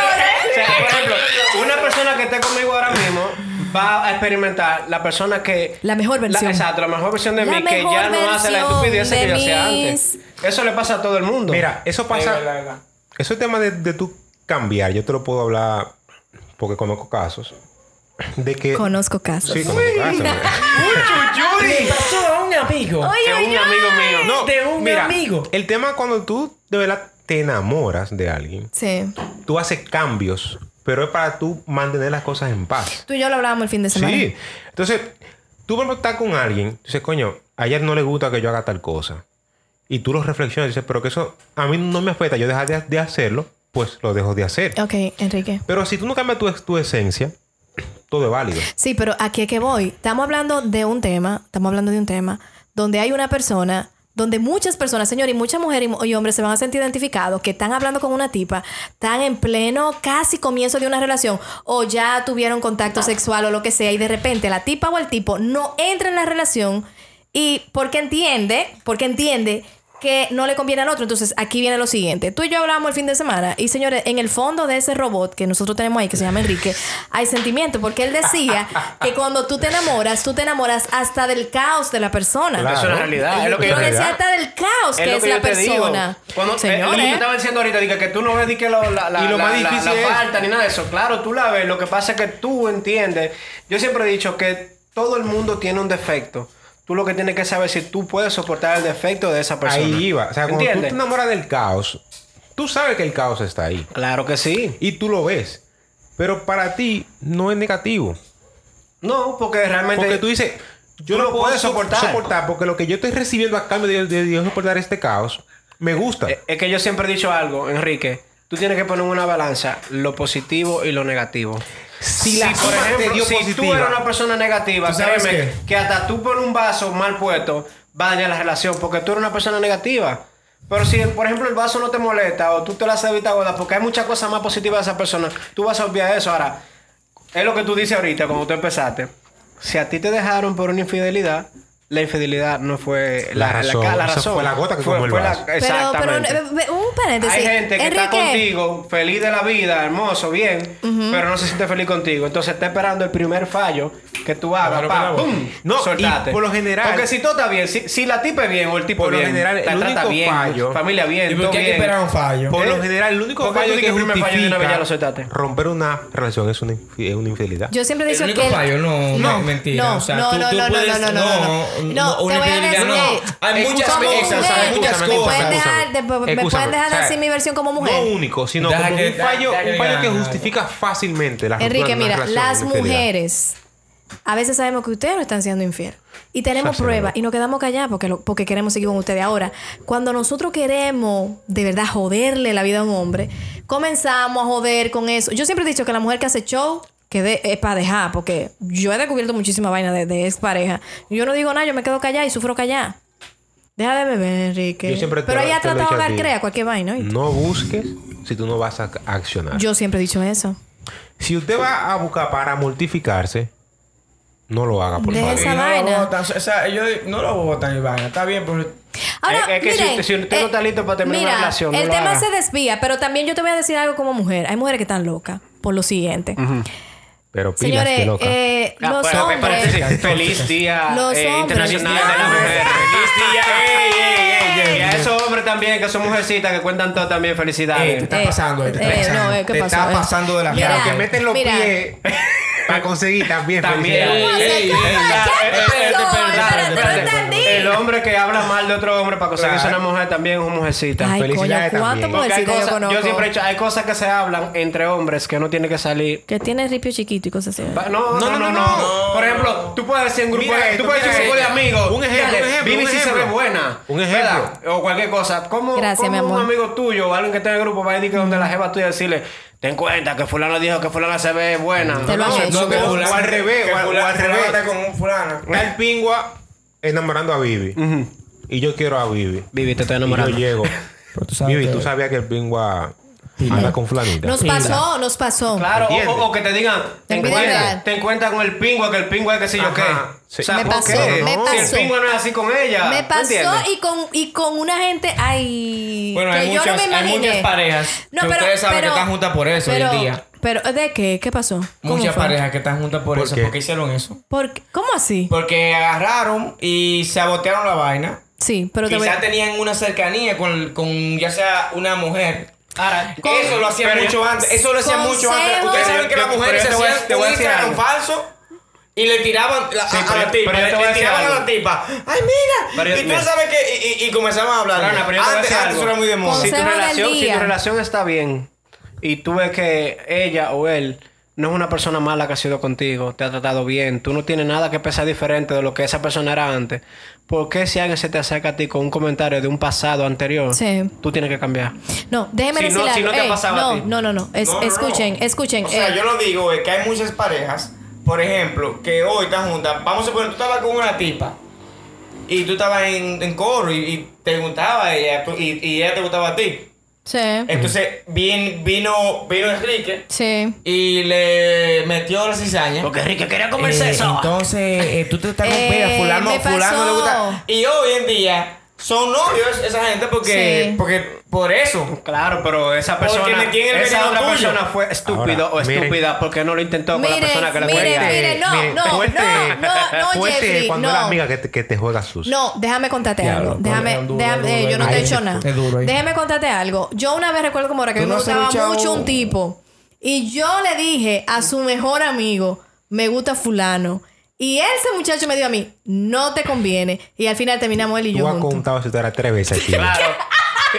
o sea, por ejemplo, una persona que esté conmigo ahora mismo va a experimentar la persona que La mejor versión. exacto, la mejor versión de La mí que ya no hace la estupidez que de yo hacía antes. Eso le pasa a todo el mundo. Mira, eso Es pasa. Eso es tema de, de tú cambiar. Yo te lo puedo hablar porque conozco casos. De que. Conozco casos. Sí, conozco casos. Le pasó a un amigo. Oye, que un amigo mío. No, De un mira, amigo. El tema cuando tú de verdad te enamoras de alguien, Sí. tú haces cambios, pero es para tú mantener las cosas en paz. Tú y yo lo hablábamos el fin de semana. Sí. Entonces, tú por estás con alguien, dices, coño, a ella no le gusta que yo haga tal cosa. Y tú lo reflexionas y dices, pero que eso a mí no me afecta, yo dejar de, de hacerlo, pues lo dejo de hacer. Ok, Enrique. Pero si tú no cambias tu, tu esencia, todo es válido. Sí, pero aquí es que voy. Estamos hablando de un tema, estamos hablando de un tema donde hay una persona, donde muchas personas, señor, y muchas mujeres y, y hombres se van a sentir identificados que están hablando con una tipa, están en pleno casi comienzo de una relación o ya tuvieron contacto sexual o lo que sea y de repente la tipa o el tipo no entra en la relación y porque entiende, porque entiende que no le conviene al otro. Entonces, aquí viene lo siguiente. Tú y yo hablamos el fin de semana y, señores, en el fondo de ese robot que nosotros tenemos ahí, que se llama Enrique, hay sentimiento, porque él decía que cuando tú te enamoras, tú te enamoras hasta del caos de la persona. Claro. Eso es una realidad. Es lo que Yo decía realidad. hasta del caos que lo es, la digo. persona. Cuando, eh, lo que Señores. yo estaba diciendo ahorita, dije que tú no ves ni que lo- la, la, Y lo la- más la- difícil la falta ni nada de eso. Claro, tú la ves. Lo que pasa es que tú entiendes. Yo siempre he dicho que todo el mundo tiene un defecto. Tú lo que tienes que saber es si tú puedes soportar el defecto de esa persona. Ahí iba. O sea, cuando tú ¿Entiendes? te enamoras del caos, tú sabes que el caos está ahí. Claro que sí. Y tú lo ves. Pero para ti no es negativo. No, porque realmente. Porque tú dices, yo Tú lo puedo soportar. soportar. porque lo que yo estoy recibiendo a cambio de, de, de soportar este caos me gusta. Eh, Es que yo siempre he dicho algo, Enrique. Tú tienes que poner en una balanza lo positivo y lo negativo. Si la dio si tú eres una persona negativa, ¿Tú sabes créeme qué? que hasta tú por un vaso mal puesto va a dañar la relación porque tú eres una persona negativa. Pero si, por ejemplo, el vaso no te molesta o tú te la haces vista gorda porque hay muchas cosas más positivas de esa persona, tú vas a obviar eso. Ahora, es lo que tú dices ahorita cuando tú empezaste. Si a ti te dejaron por una infidelidad, la infidelidad no fue La razón. ca- Eso fue la gota que colmó el vaso. Pero, pero, exactamente. eh, eh, un paréntesis. Hay gente que está contigo, feliz de la vida, hermoso, bien, pero no se siente feliz contigo. Entonces está esperando el primer fallo que tú hagas. Pa. ¡pum! No, soltate. y por lo general- Porque si todo está bien, si, si la tipa es bien o el tipo Por lo bien, general, te el trata único bien, fallo- familia bien, ¿Y todo por qué hay que bien. esperar un fallo? Por ¿Eh? lo general, el único ¿Por fallo que que el primer fallo de una vez ya lo justifica soltaste? romper una relación es una, infi- es una infidelidad. Yo siempre he El dicho único que. fallo, no, no, mentira. No, no, no, no, no, no, no, una te voy a decir, no. Hay muchas cosas, hay muchas cosas. pueden dejar, Escúchame. de- me pueden dejar O sea, así mi versión como mujer. No único, sino Deja como que- un fallo, un fallo que justifica fácilmente la Enrique, mira, las mujeres a veces sabemos que ustedes no están siendo infiel. Y tenemos pruebas y nos quedamos callados porque, lo- porque queremos seguir con ustedes. Ahora, cuando nosotros queremos de verdad joderle la vida a un hombre, comenzamos a joder con eso. Yo siempre he dicho que la mujer que hace show, que de- es para dejar, porque yo he descubierto muchísima vaina de, de ex pareja. Yo no digo nada, yo me quedo callada y sufro callada. Deja de beber, Enrique. Yo siempre te Pero ella ha tratado de dar crea cualquier vaina. ¿oíste? No busques si tú no vas a accionar. Yo siempre he dicho eso. Si usted va a buscar para mortificarse, no lo haga, por Deja favor. esa Y no lo vaina. botan, o sea, yo no lo botan y vaina. Está bien, pero Ahora, Es- es que si miren, usted- si usted no está listo para terminar mira, una relación, no el lo tema haga. se desvía, pero también yo te voy a decir algo como mujer. Hay mujeres que están locas por lo siguiente. Pero pilas, Señores, que loca. eh, Ah, los bueno, hombres... paréntesis. Feliz día Los eh, hombres. internacional Feliz de la día. mujer. Feliz día. Ey, ey, ey, ey. Y a esos hombres también, que son mujercitas, que cuentan todo también, Ey, felicidades. te está Eh, pasando, eh, te está eh, pasando. no, eh, ¿qué te pasó? está Eh, pasando de la mira, Pero que meten los mira. pies para conseguir también. El hombre que habla mal de otro hombre para conseguirse Claro. una mujer también es una mujercita. Ay, coño, Felicidades ¿cuántas también. Hay yo cosas, conozco? yo siempre he dicho, hay cosas que se hablan entre hombres que no tiene que salir. Que tiene ripio chiquito y cosas así. No, no, no, no, no. Por ejemplo, tú puedes decir en grupo, tú puedes decir en grupo de amigos. Un ejemplo, "Dale, un ejemplo, Vivi un sí se ve buena. Un ejemplo. O cualquier cosa. ¿Cómo, Gracias, cómo mi amor. un amigo tuyo o alguien que esté en el grupo va a que donde la jeva tuya decirle, ten cuenta que fulano dijo que fulana se ve buena? Te lo No, hecho. No, que O- fulano- o al revés, que o al- o al revés. está con un fulano. Está el pingua enamorando a Vivi. Y yo quiero a Vivi. Vivi, te estoy Y yo enamorando. llego. Pero tú sabes Vivi, que- tú sabías que el pingua anda con flanita. Nos pasó, nos pasó. Claro, o, que te digan, ten En vida cuenta, real. ten cuenta con el pingüe, que el pingüe es que sé yo qué. sí. O sea, Me ¿por pasó, qué? me Si el pasó. pingüe no es así con ella. Me ¿tú pasó y con, y con una gente, ay, Bueno, que hay yo muchas, no me hay muchas parejas que ustedes saben que están juntas por eso pero, hoy en día. Pero, ¿de qué? ¿Qué pasó? ¿Cómo Muchas fue? parejas que están juntas por, ¿Por eso. qué? ¿Por qué hicieron eso? ¿Por qué? ¿Cómo así? Porque agarraron y sabotearon la vaina. Sí, pero te voy Quizás tenían una cercanía con, con ya sea una mujer. Ahora, eso lo hacían pero- mucho antes. Eso lo hacían mucho antes. Ustedes saben que las mujeres se hacían te voy a decir falso y le tiraban la- Sí, a, la tipa. pero yo Le, te voy a le decir tiraban a la tipa. ¡Ay, mira! Pero y tú sabes que. Y, y, y comenzaban a hablar. Rana, pero antes, eso era muy de moda. Si tu, relación, si tu relación está bien y tú ves que ella o él no es una persona mala que ha sido contigo, te ha tratado bien, tú no tienes nada que pensar diferente de lo que esa persona era antes, ¿por qué si alguien se te acerca a ti con un comentario de un pasado anterior, Sí. tú tienes que cambiar? No, déjeme Si no- decirle si no algo. te Ey, pasado a no, ti. no, no, no, Es- No, no, no. escuchen, escuchen. O sea, eh, yo lo digo es que hay muchas parejas, por ejemplo, que hoy están juntas. Vamos a suponer, tú estabas con una tipa y tú estabas en, en coro y, y te gustaba a ella tú- y, y ella te gustaba a ti. Sí, Entonces vin- vino, vino Enrique sí. y le metió la cizaña. Porque Enrique quería comer Eh, sexo. Entonces, eh, tú te estás con Eh, fulano, me fulano le pasó. gusta. Y hoy en día son novios esa gente porque, Sí. porque por eso. Claro, pero esa persona, esa otra tuyo. persona fue estúpido Ahora, o miren. estúpida porque no lo intentó con la Mire, persona que le mire, quería. mire, no, Miren, no, fuerte, no, no, no, fuerte Jeffrey, cuando no. la amiga que te, que te juega sucio. No, déjame contarte algo. Déjame, duro, déjame, es eh, duro, yo no te he duro. hecho nada. Duro. Déjame contarte algo. Yo una vez recuerdo como ahora que a Tú mí me gustaba luchado- mucho un tipo. Y yo le dije a su mejor amigo, me gusta fulano. Y ese muchacho me dijo a mí, no te conviene. Y al final terminamos él y Tú yo has juntos. contado esa historia tres veces aquí. Claro.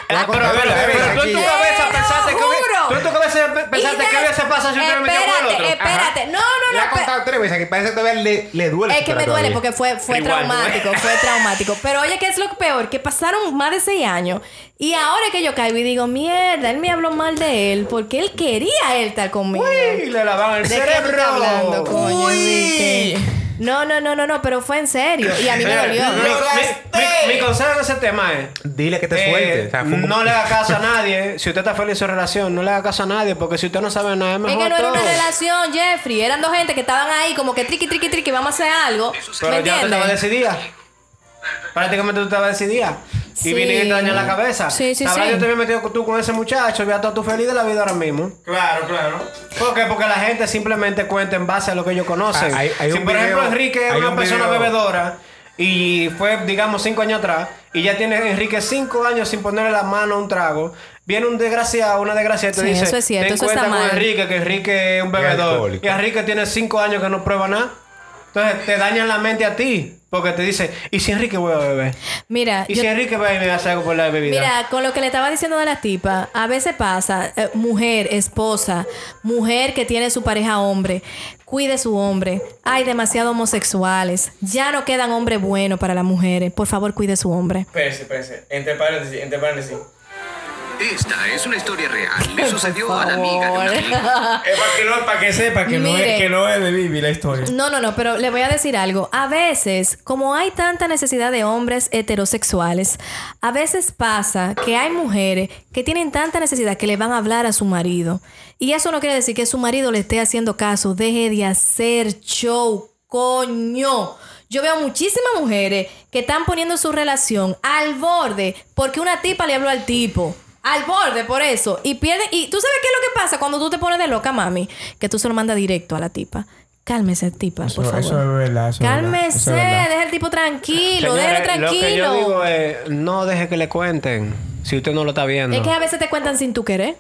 Ah, pero, tú en tu cabeza Te pensaste que hubiera- juro. tú en tu cabeza pensaste Y que de- hubiese pasado si me otro. Espérate, espérate. No, no, Le no. ha espe- contado tres veces que parece que todavía le, le duele. Es que me duele todavía. porque fue, fue Igual, traumático, fue traumático. Pero oye, ¿qué es lo peor? Que pasaron más de seis años. Y ahora que yo caigo y digo, mierda, él me habló mal de él porque él quería él estar conmigo. Uy, le lavaban el ¿De qué tú cerebro. estás hablando, coño, Uy. No, no, no, no, no, pero fue en serio. Y a mí me dolió. mi- mi- mi- Mi consejo en ese tema es Dile que te Eh, suelte. O sea, fue como- no le haga caso a nadie. Si usted está feliz en su relación, no le haga caso a nadie. Porque si usted no sabe nada, es Es mejor que no era todo. una relación, Jeffrey. Eran dos gente que estaban ahí como que triqui, triqui, triqui, vamos a hacer algo. Pero ¿Me ya tú estabas entiendes? decidida. Prácticamente tú estabas decidida. Sí. Y viene y te daña la cabeza. Sí, sí, Sabrá sí. yo te había metido tú con ese muchacho. Ya estás tú feliz de la vida ahora mismo. Claro, claro. ¿Por qué? Porque la gente simplemente cuenta en base a lo que ellos conocen. Ah, hay- hay si un por ejemplo Enrique es una un persona video- bebedora y fue, digamos, cinco años atrás y ya tiene Enrique cinco años sin ponerle la mano a un trago, viene un desgraciado, una desgraciada y te Sí, dice, eso es cierto, ten eso está cuenta con mal. Enrique, que Enrique es un bebedor. Y Enrique tiene cinco años que no prueba nada. Entonces te dañan la mente a ti. Porque te dice, ¿y si Enrique vuelve a beber? Mira, ¿Y yo- si Enrique va y me hace algo por la bebida? Mira, con lo que le estaba diciendo de la tipa, a veces pasa, eh, mujer, esposa, mujer que tiene su pareja hombre, cuide su hombre. Hay demasiados homosexuales. Ya no quedan hombres buenos para las mujeres. Por favor, cuide su hombre. Espérese, espérese. Entre paréntesis, entre paréntesis. Esta es una historia real. Le sucedió a la amiga de. Es para que, no, para que sepa que no, Mire. es, que no es de Bibi la historia. No, no, no, pero le voy a decir algo. A veces, como hay tanta necesidad de hombres heterosexuales, a veces pasa que hay mujeres que tienen tanta necesidad que le van a hablar a su marido. Y eso no quiere decir que su marido le esté haciendo caso. Deje de hacer show, coño. Yo veo muchísimas mujeres que están poniendo su relación al borde porque una tipa le habló al tipo. Al borde, por eso. Y pierde. Y tú sabes qué es lo que pasa cuando tú te pones de loca, mami. Que tú se lo mandas directo a la tipa. Cálmese, tipa, por favor. eso es verdad. Eso Cálmese, es verdad. deja el tipo tranquilo, déjalo Señores, tranquilo. Lo que yo digo es, no deje que le cuenten si usted no lo está viendo. Es que a veces te cuentan sin tu querer.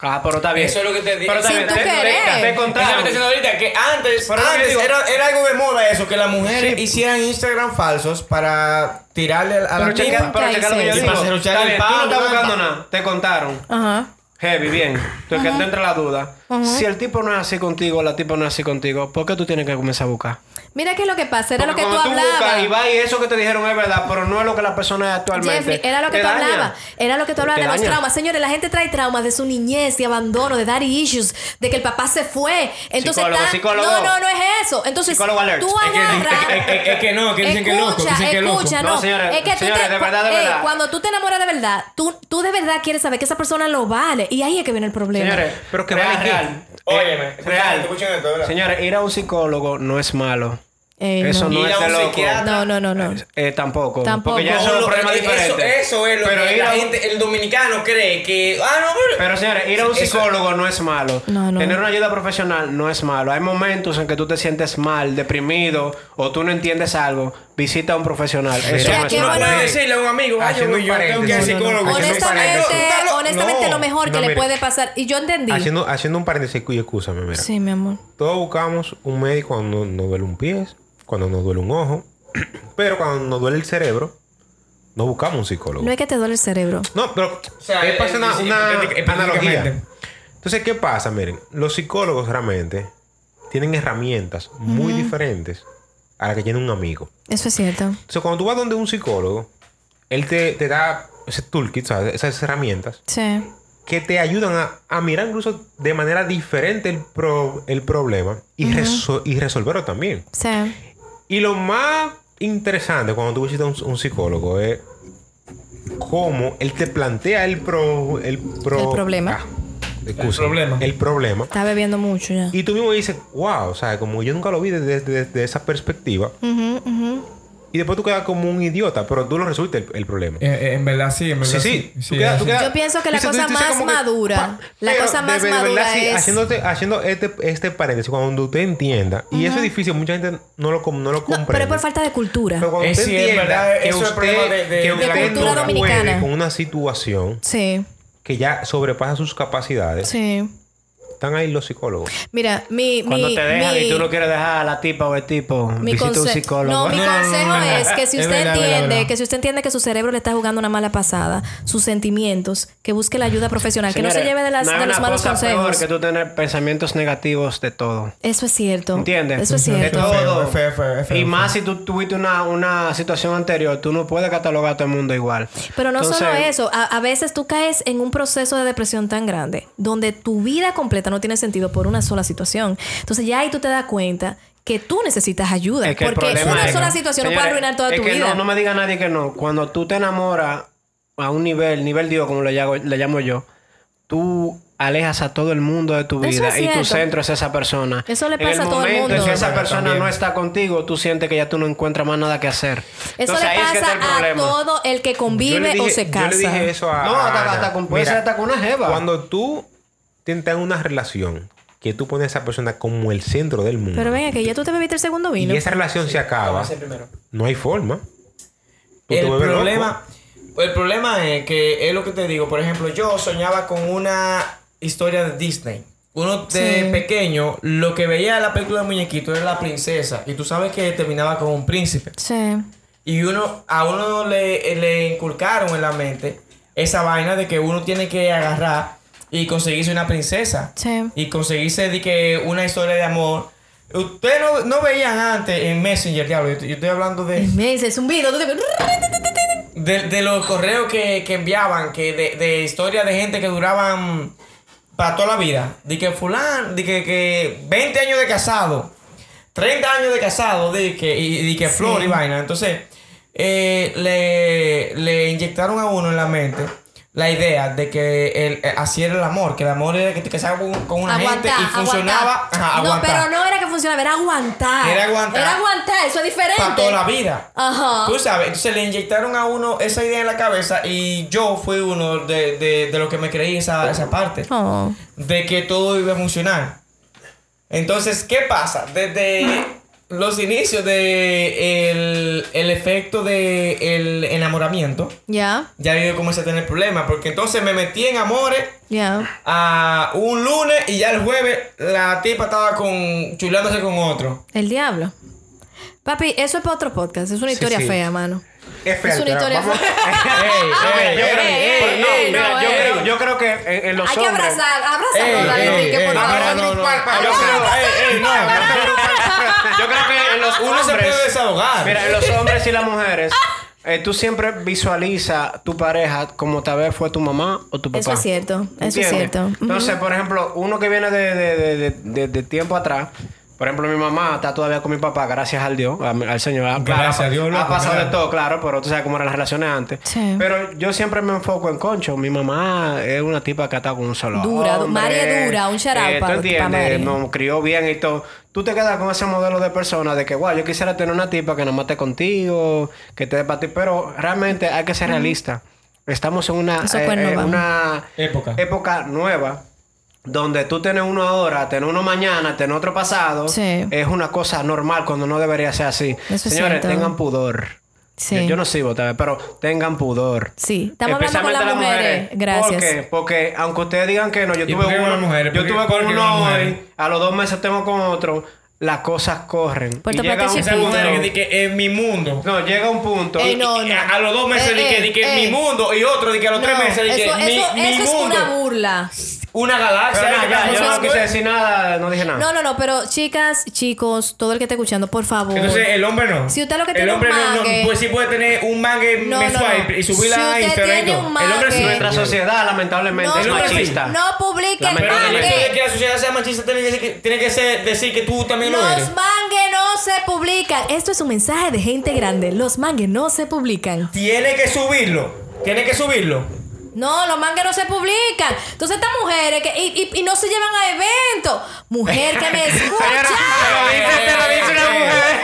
Ah, pero está bien. Eso es lo que te digo. Pero está Si bien. tú te- te- te Eso me contaron. está diciendo ahorita que antes, antes digo- era, era algo de moda eso, que las mujeres Sí. hicieran Instagram falsos para tirarle a la tipa. pero checa lo que yo digo. Para bien, tú no estás buscando nada. Te contaron. Ajá. Heavy, bien. Entonces que te entra la duda. Si el tipo no es así contigo, la tipa no es así contigo, ¿por qué tú tienes que comenzar a buscar? Mira qué es lo que pasa, era lo Porque que tú cuando buscas y hablabas. vas y eso que te dijeron es verdad, pero no es lo que la persona es actualmente. Jeffrey, era lo que tú hablabas. Era lo que tú hablabas de los daña. traumas. Señores, la gente trae traumas de su niñez, de abandono, de daddy issues, de que el papá se fue. Entonces Psicólogo, está- psicólogo. No, no, no es eso. Entonces, Psicólogo alert. tú Es que- agarras. es que- es que- es que no, que dicen que es loco, Escucha, dicen que es loco. escucha, No, no. señores, es que tú señores, te- de verdad, de Ey, verdad. cuando tú te enamoras de verdad, tú, tú de verdad quieres saber que esa persona lo vale. Y ahí es que viene el problema. Señores, Pero que real, vale real. Óyeme, Eh, real. esto, ¿verdad? Señores, ir a un psicólogo no es malo. Eh, Eso no, Ir es a de loco. psiquiatra. No, no, no, no. Eh, tampoco. Tampoco. Porque ya No, son lo- problemas eso, diferentes. eso es lo Pero que la a un- gente, el dominicano cree que. Ah, no, pero. Pero señores, ir a un Eso- psicólogo no es malo. No, no. Tener una ayuda profesional no es malo. Hay momentos en que tú te sientes mal, deprimido o tú no entiendes algo. Visita a un profesional. Eso Mira, no es qué Tú no malo. bueno. puedes decirle a un amigo, ay, yo, al paréntesis. psicólogo. No, no, Honestamente, honestamente no. lo mejor que No, le puede pasar. Y yo entendí. Haciendo, haciendo un paréntesis y escúchame, mira. Sí, mi amor. Todos buscamos un médico cuando nos duele un pie, cuando nos duele un ojo, pero cuando nos duele el cerebro, no buscamos un psicólogo. No es que te duele el cerebro. No, pero O sea, es una, eh, sí, una hipotética- analogía. Entonces, ¿qué pasa? Miren, los psicólogos realmente tienen herramientas muy diferentes a las que tiene un amigo. Eso es cierto. Entonces, cuando tú vas donde un psicólogo, él te, te da ese toolkit, ¿sabes? esas herramientas Sí. que te ayudan a, a mirar incluso de manera diferente el, pro- el problema y, reso- y resolverlo también. Sí. Y lo más interesante cuando tú visitas a un, un psicólogo es cómo él te plantea el, pro, el, pro- El problema. Ah, excusa, problema. El problema. Está bebiendo mucho ya. Y tú mismo dices, wow, o sea, como yo nunca lo vi desde, desde- desde esa perspectiva. Ujú, ujú. Y después tú quedas como un idiota, pero tú lo resuelves el, el problema. Eh, eh, en verdad sí, en verdad Sí, sí. sí. Tú quedas- tú así. quedas- Yo pienso que la dices- cosa tú más que, madura, pa- la pero cosa de- más de verdad, madura sí, es- Haciéndote, haciendo este, este paréntesis, cuando usted entienda, y eso es difícil, mucha gente no lo, no lo No, comprende. pero es por falta de cultura. Pero cuando Eh, usted sí, es entienda verdad, que es usted, problema de- de- que de usted cultura no dominicana. puede con una situación Sí, que ya sobrepasa sus capacidades, sí. Están ahí los psicólogos. Mira, mi. Cuando mi, te dejan mi- y tú no quieres dejar a la tipa o el tipo, mi visita un psicólogo. No, mi consejo es que si usted verdad, es verdad, entiende, verdad. que si usted entiende que su cerebro le está jugando una mala pasada, sus sentimientos, que busque la ayuda profesional, que no se lleve de, las, no de los malos consejos. peor que tú tener pensamientos negativos de todo. Eso es cierto. ¿Entiendes? Eso es De cierto. feo, todo. es feo, y más si tú tuviste una, una situación anterior, tú no puedes catalogar a todo el mundo igual. Pero no Entonces, solo eso, a, a veces tú caes en un proceso de depresión tan grande, donde tu vida completa no tiene sentido por una sola situación. Entonces ya ahí tú te das cuenta que tú necesitas ayuda, Es que el porque una es- sola situación no puede arruinar toda es tu que vida. No, no me diga nadie que no. Cuando tú te enamoras a un nivel, nivel Dios, como le llamo, le llamo yo, tú alejas a todo el mundo de tu vida es y tu centro es esa persona. Eso le En pasa a todo el momento en mundo. que esa persona también. no está contigo, tú sientes que ya tú no encuentras más nada que hacer. Eso Entonces, le ahí es que pasa a todo el que convive dije- o se casa. Yo le dije eso a. No, hasta- hasta con- puede ser hasta con una jeva. Cuando tú tienes una relación que tú pones a esa persona como el centro del mundo Pero venga, que ya tú te bebiste el segundo vino. y esa relación se acaba, primero. no hay forma. Tú El problema, loco. el problema es que es lo que te digo. Por ejemplo, yo soñaba con una historia de Disney. Uno de Sí. pequeño, lo que veía en la película de muñequito era la princesa. Y tú sabes que terminaba con un príncipe. Sí. Y uno, a uno le, le inculcaron en la mente esa vaina de que uno tiene que agarrar y conseguirse una princesa. Sí. Y conseguirse de que una historia de amor. Ustedes no, no veían antes en Messenger, diablo. Yo, yo estoy hablando de, Me dice, es un te- de, de los correos que, que enviaban, que de, de historias de gente que duraban para toda la vida. De que fulán, de que, que 20 años de casado, 30 años de casado, de que, y, y que flor y vaina. Entonces, eh, le, le inyectaron a uno en la mente la idea de que el, eh, así era el amor, que el amor era que te casabas con, una gente y funcionaba. aguantar. Ajá, no, pero no era que funcionaba, era aguantar. Era aguantar. Era aguantar, eso es diferente. Para toda la vida. Ajá. Tú sabes, entonces le inyectaron a uno esa idea en la cabeza y yo fui uno de, de, de los que me creí esa, esa parte. Oh. De que todo iba a funcionar. Entonces, ¿qué pasa? Desde los inicios de el, el efecto de el enamoramiento, Ya, ya yo comencé a tener problemas. Porque entonces me metí en amores ya. a un lunes y ya el jueves la tipa estaba con chulándose con otro. El diablo. Papi, eso es para otro podcast. Es una historia sí. fea, mano. Es fea, Es una historia vamos- fea. Ey, ey, Yo creo- ey, no, no, yo, creo, yo creo que en, en los Hay que hombres. abrazar, abrazar Ey, a ey, Enrique, por favor. no, no, no, no. Yo creo, ey, ey, no, yo creo que en los Uno se hombres- puede desahogar. Mira, en los hombres y las mujeres, eh, tú siempre visualiza tu pareja como tal vez fue tu mamá o tu papá. Eso es cierto, eso es ¿Entiendes? cierto. Ujú. Entonces, por ejemplo, uno que viene de- de- de- de tiempo atrás, por ejemplo, mi mamá está todavía con mi papá, gracias al Dios, al Señor. Claro, Gracias a Dios, Ha pasado claro. de todo, claro, pero tú sabes cómo eran las relaciones antes. Sí. Pero yo siempre me enfoco en Concho. Mi mamá es una tipa que ha estado con un solo Dura, hombre. Es dura, un shout out Eh, ¿tú entiendes? Nos crió bien y todo. Tú te quedas con ese modelo de persona de que, guau, yo quisiera tener una tipa que nos mate contigo, que te dé para ti, pero realmente hay que ser realista. Estamos en una, eh, eh, una Época. época nueva donde tú tienes uno ahora, tener uno mañana, tener otro pasado, Sí. es una cosa normal cuando no debería ser así. Eso Señores, tengan pudor. Sí. Yo, yo no sigo, tal vez, pero tengan pudor. Sí, estamos hablando con las Especialmente mujeres. Gracias. ¿Por qué? Porque aunque ustedes digan que no, yo ¿Y tuve uno, las mujeres? yo ¿Por qué- tuve con uno las hoy, mujeres? a los dos meses tengo con otro, las cosas corren. Puerto y llega un Esa chiquito. mujer que punto, dice que en mi mundo. no, llega un punto. Ey, no, no. A, a los dos meses Eh, di que, eh, que eh. mi mundo y otro di que a los tres meses di que eso, mi, eso, mi eso es una burla. Una galaxia. Pero ya, yo no quise decir nada, no dije nada. No, no, no, pero chicas, chicos, todo el que esté escuchando, por favor. Entonces, el hombre no. Si usted lo que el tiene hombre un no, no, mangue- pues sí puede tener un mangue No, no, mensual no. y subirla Si a Instagram El hombre sí. mangue- Nuestra sociedad, lamentablemente, no, es el hombre sí. machista. no publique el Pero el que mangue. la sociedad sea machista tiene que, decir que, tiene que ser, decir que tú también lo Los eres. mangues no se publican. Esto es un mensaje de gente grande. Los mangues no se publican. Tiene que subirlo. Tiene que subirlo. No, los mangues no se publican. Entonces estas mujeres que y, y- y no se llevan a eventos. Mujer que me escucha. te lo dice una mujer.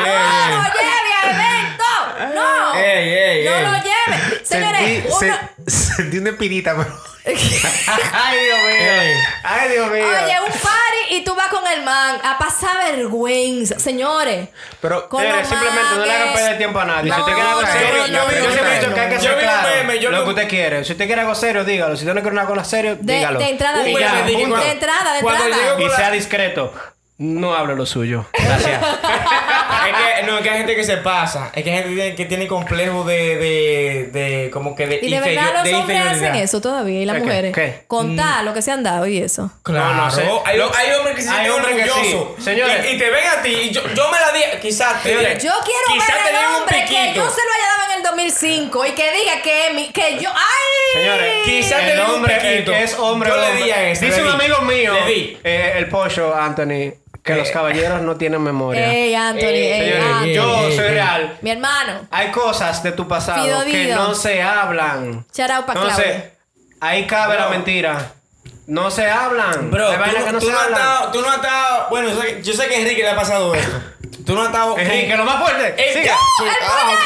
No lo lleve a evento. No. Ey, ey, no lo lleve. Señores, Sentí, uno- se- sentí una espinita, pero... Ay, Dios mío. Ay, Dios mío. Oye, un party y tú vas con el man a pasar vergüenza. Señores. Pero, Señores, simplemente no le hagan perder tiempo a nadie. No, si usted quiere algo no, serio, no, yo, no, yo no, siempre he dicho que hay que ser Yo claro. meme, yo lo que usted quiere. Si usted quiere algo serio, dígalo. Si usted no quiere una cosa serio, De, dígalo. de entrada, de, entrada. de que de entrada, de entrada. Y sea discreto. No hable lo suyo. Gracias. es que, no, es que hay gente que se pasa. Es que hay gente que tiene, que tiene complejo de, de, de, como que de Y de verdad los de hombres hacen eso todavía y las ¿Qué, qué, mujeres. qué? Contar lo que se han dado y eso. Claro, No, no sé. Hay, Lo- hay hombres que se hay sienten hombres que sí. orgullosos. Señores. Y, y te ven a ti. Y yo, yo me la di. Quizás te Señores, Yo quiero quizás ver al un hombre que yo se lo haya dado en el 2005 y que diga que, mi- que yo. ¡Ay! Señores, Quizás el te den un hombre, el que es hombre, Yo le hombre. di a ese, Dice un amigo mío, Le di. eh, el pollo, Anthony, que los caballeros no tienen memoria. Ey, Anthony, Eh, ey, Señores, Anthony. yo ey, soy ey. real. Mi hermano. Hay cosas de tu pasado Fido que Dido. no se hablan. Shout out pa' Entonces, ahí cabe la mentira. No se hablan. Bro, Hay tú, vainas no- que no tú se no has hablan. estado, tú no has estado, bueno, yo sé, que- yo sé que a Enrique le ha pasado esto. Tú no has estado con- Enrique, lo más fuerte. El, Siga. ¡El ah, pollo, ok.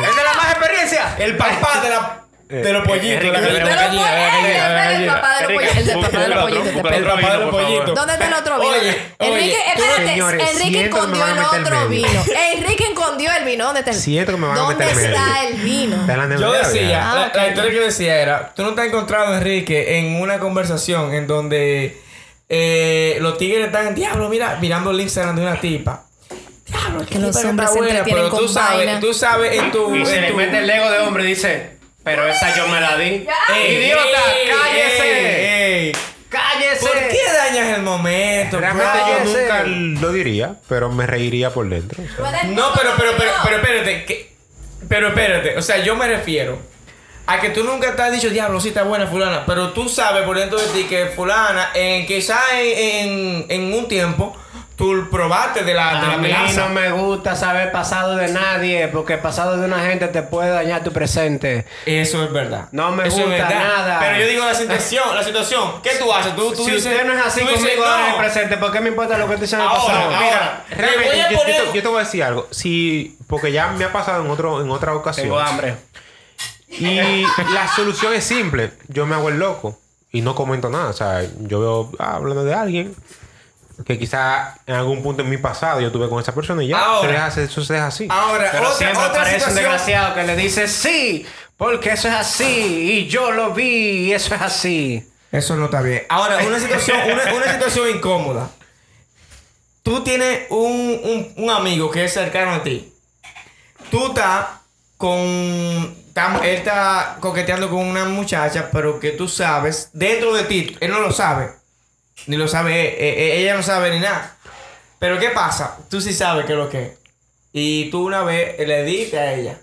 el! Es de la más experiencia. El papá de la de los pollitos, Enrique, la de los el gallina. papá de los pollitos. El papá de los pollitos. El papá de vino, los pollitos. ¿Dónde está el otro vino? Oye, Enrique, oye, espérate. señores, Enrique escondió el otro vino. Enrique escondió el vino. ¿Dónde está el Siento que me van a ¿Dónde meter está el vino? Yo decía. Ah, la, la historia que yo decía era, tú no te has encontrado, Enrique, en una conversación en donde eh, los tigres están, diablo, mira, mirando el Instagram de una tipa. Diablo, es Que los hombres se buena, pero tú sabes, tú sabes en tu... Y se le mete el ego de hombre y dice, pero esa yo me la di. Ey, ¡Idiota! ey, ¡Cállese! ey. ¡Cállese! ¿Por qué dañas el momento? Realmente bro? yo nunca lo diría, pero me reiría por dentro. o sea. No, pero, pero, pero, pero espérate. que- pero espérate. O sea, yo me refiero a que tú nunca te has dicho, diablo, sí está buena fulana. Pero tú sabes por dentro de ti que fulana, en quizás en, en, en un tiempo, tú probaste de la, de A la mí melaza. no me gusta saber pasado de nadie, porque el pasado de una gente te puede dañar tu presente. Eso es verdad. No me Eso gusta nada. Pero yo digo la situación, la situación. ¿Qué tú haces? Tú, tú si dices, usted no es así tú dices, conmigo ahora en el no. presente, ¿por qué me importa lo que tú dices en el pasado? ahora. Mira, realmente a te, yo te voy a decir algo. Si, porque ya me ha pasado en otro, en otra ocasión. Tengo hambre. Y la solución es simple. Yo me hago el loco y no comento nada. O sea, yo veo ah, hablando de alguien. Que quizá en algún punto en mi pasado yo tuve con esa persona y ya. Ahora. se deja- eso se deja así. Ahora, Pero otra, siempre otra aparece un desgraciado que le dice sí, porque eso es así, y yo lo vi, y eso es así. Eso no está bien. Ahora, una situación, una, una situación incómoda. Tú tienes un, un, un amigo que es cercano a ti. Tú estás con. él está coqueteando con una muchacha, pero que tú sabes, dentro de ti, él no lo sabe. Ni lo sabe, eh, eh, ella no sabe ni nada. Pero ¿qué pasa? Tú sí sabes qué es lo que es. Y tú una vez le diste a ella.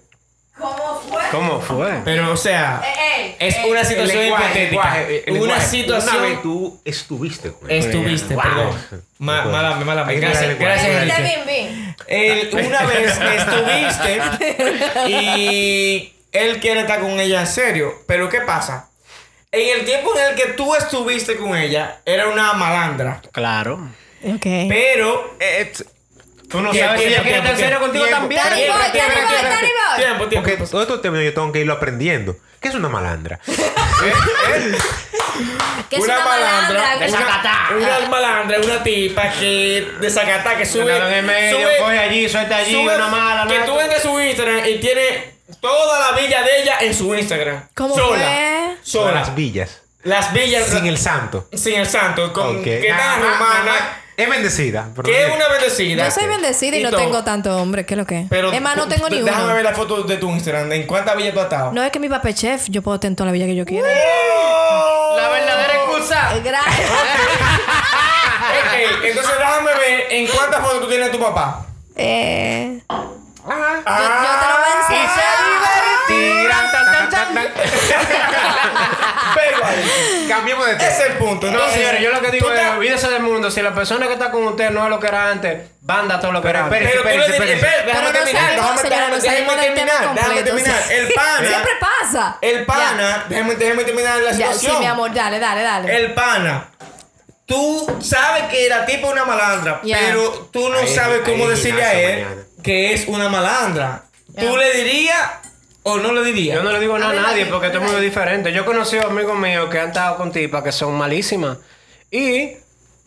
¿Cómo fue? ¿Cómo fue? Pero, o sea, Ey, es ey, una situación lenguaje, hipotética. lenguaje, el una lenguaje. situación. Una vez tú estuviste con él. Estuviste, Wow. perdón. Ma- Recuerdo. mala, mala, Hay que gracias, el gracias, Está Enrique. bien, bien. Él, una vez estuviste y él quiere estar con ella en serio. Pero ¿qué pasa? En el tiempo en el que tú estuviste con ella, era una malandra. Claro. Ok. Pero. Eh, Tú no sabes si ella quiere estar en serio tiempo, contigo también. Tiempo, tiempo. Porque todos estos términos yo tengo que irlo aprendiendo. ¿Qué es una malandra? Que es una, una malandra, malandra. una, una malandra, una tipa que de Zacatá que sube, en el medio, sube- coge allí, suelta allí, sube- una mala, que tú vendes su Instagram y tiene toda la villa de ella en su Instagram. ¿Cómo sola, fue? Sola. Las villas. Las villas Sin el santo. sin el santo, con Ok. que tan romana. Es bendecida. pero que es una bendecida. Yo soy bendecida y, Y no todo. tengo tanto hombre. ¿Qué es lo que? Pero es más, no tengo ni Déjame uno. ver la foto de tu Instagram. ¿En cuántas villas tú has estado? No es que mi papá es chef, yo puedo tener toda la villa que yo quiera. La verdadera excusa. Eh, Gracias. Ok, entonces déjame ver en cuántas fotos tú tienes de tu papá. eh, yo, Ah, yo te lo voy a enseñar. Tiran, tan, tan, tan, tan. Pego ahí. Cambiemos de Ese es tema. el punto. No, Entonces, señores, yo lo que digo es, olvídese del mundo. Si la persona que está con usted no es lo que era antes, banda todo lo que Pero era antes. Pero déjame Pero no terminar, déjame, déjame tema terminar, déjame terminar. El pana, Siempre pasa. el pana, déjame, déjame terminar la situación. sí, mi amor, dale, dale, dale. El pana. Tú sabes que la tipa es una malandra, Ya. pero tú no Ahí- sabes cómo decirle a él mañana. Que es una malandra. ¿Tú le dirías o no le dirías? Yo no le digo nada a nadie porque todo el mundo es diferente. Yo he conocido amigos míos que han estado con tipas que son malísimas. Y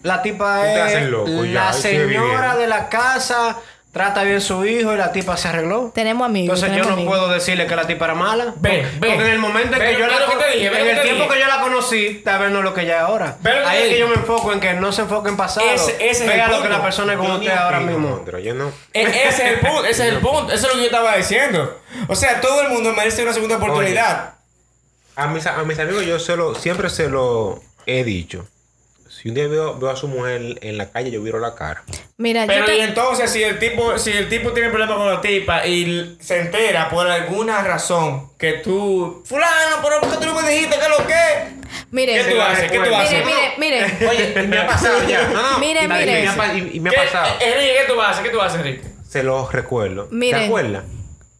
la tipa es loco, la señora de la casa, trata bien su hijo y la tipa se arregló. Tenemos amigos. Entonces yo no amigos. puedo decirle que la tipa era mala. Ve, porque, ve. porque en el momento en Ve, que yo la lo que con- te dije, ve en el tiempo dije. que yo la conocí, tal vez no es lo que ella es ahora. Ahí es que yo me enfoco en que no se enfoque en pasado. Ese- ese es el Vea lo que la persona es ni usted ahora mismo. Mondro, Yo no. E- ese es el punto, ese es el punto. Eso es lo que yo estaba diciendo. O sea, todo el mundo merece una segunda oportunidad. A mis, a mis amigos yo se lo, siempre se lo he dicho. Si un día veo, veo a su mujer en la calle, yo viro la cara. Mira, Pero yo te- y entonces si el tipo, si el tipo tiene problemas con la tipa y se entera por alguna razón que tú, fulano, pero ¿por qué tú no me dijiste que lo que? mire, ¿Qué tú haces? ¿Qué tú mire, haces? mire, mire. Oye, y me ha pasado ya. No, no. Mire, mire. Y me ha, pa- y- y me ha ¿Qué- pasado. Enrique, ¿qué tú haces? ¿Qué tú haces, Enrique? Se los recuerdo. Miren. ¿Te acuerdas?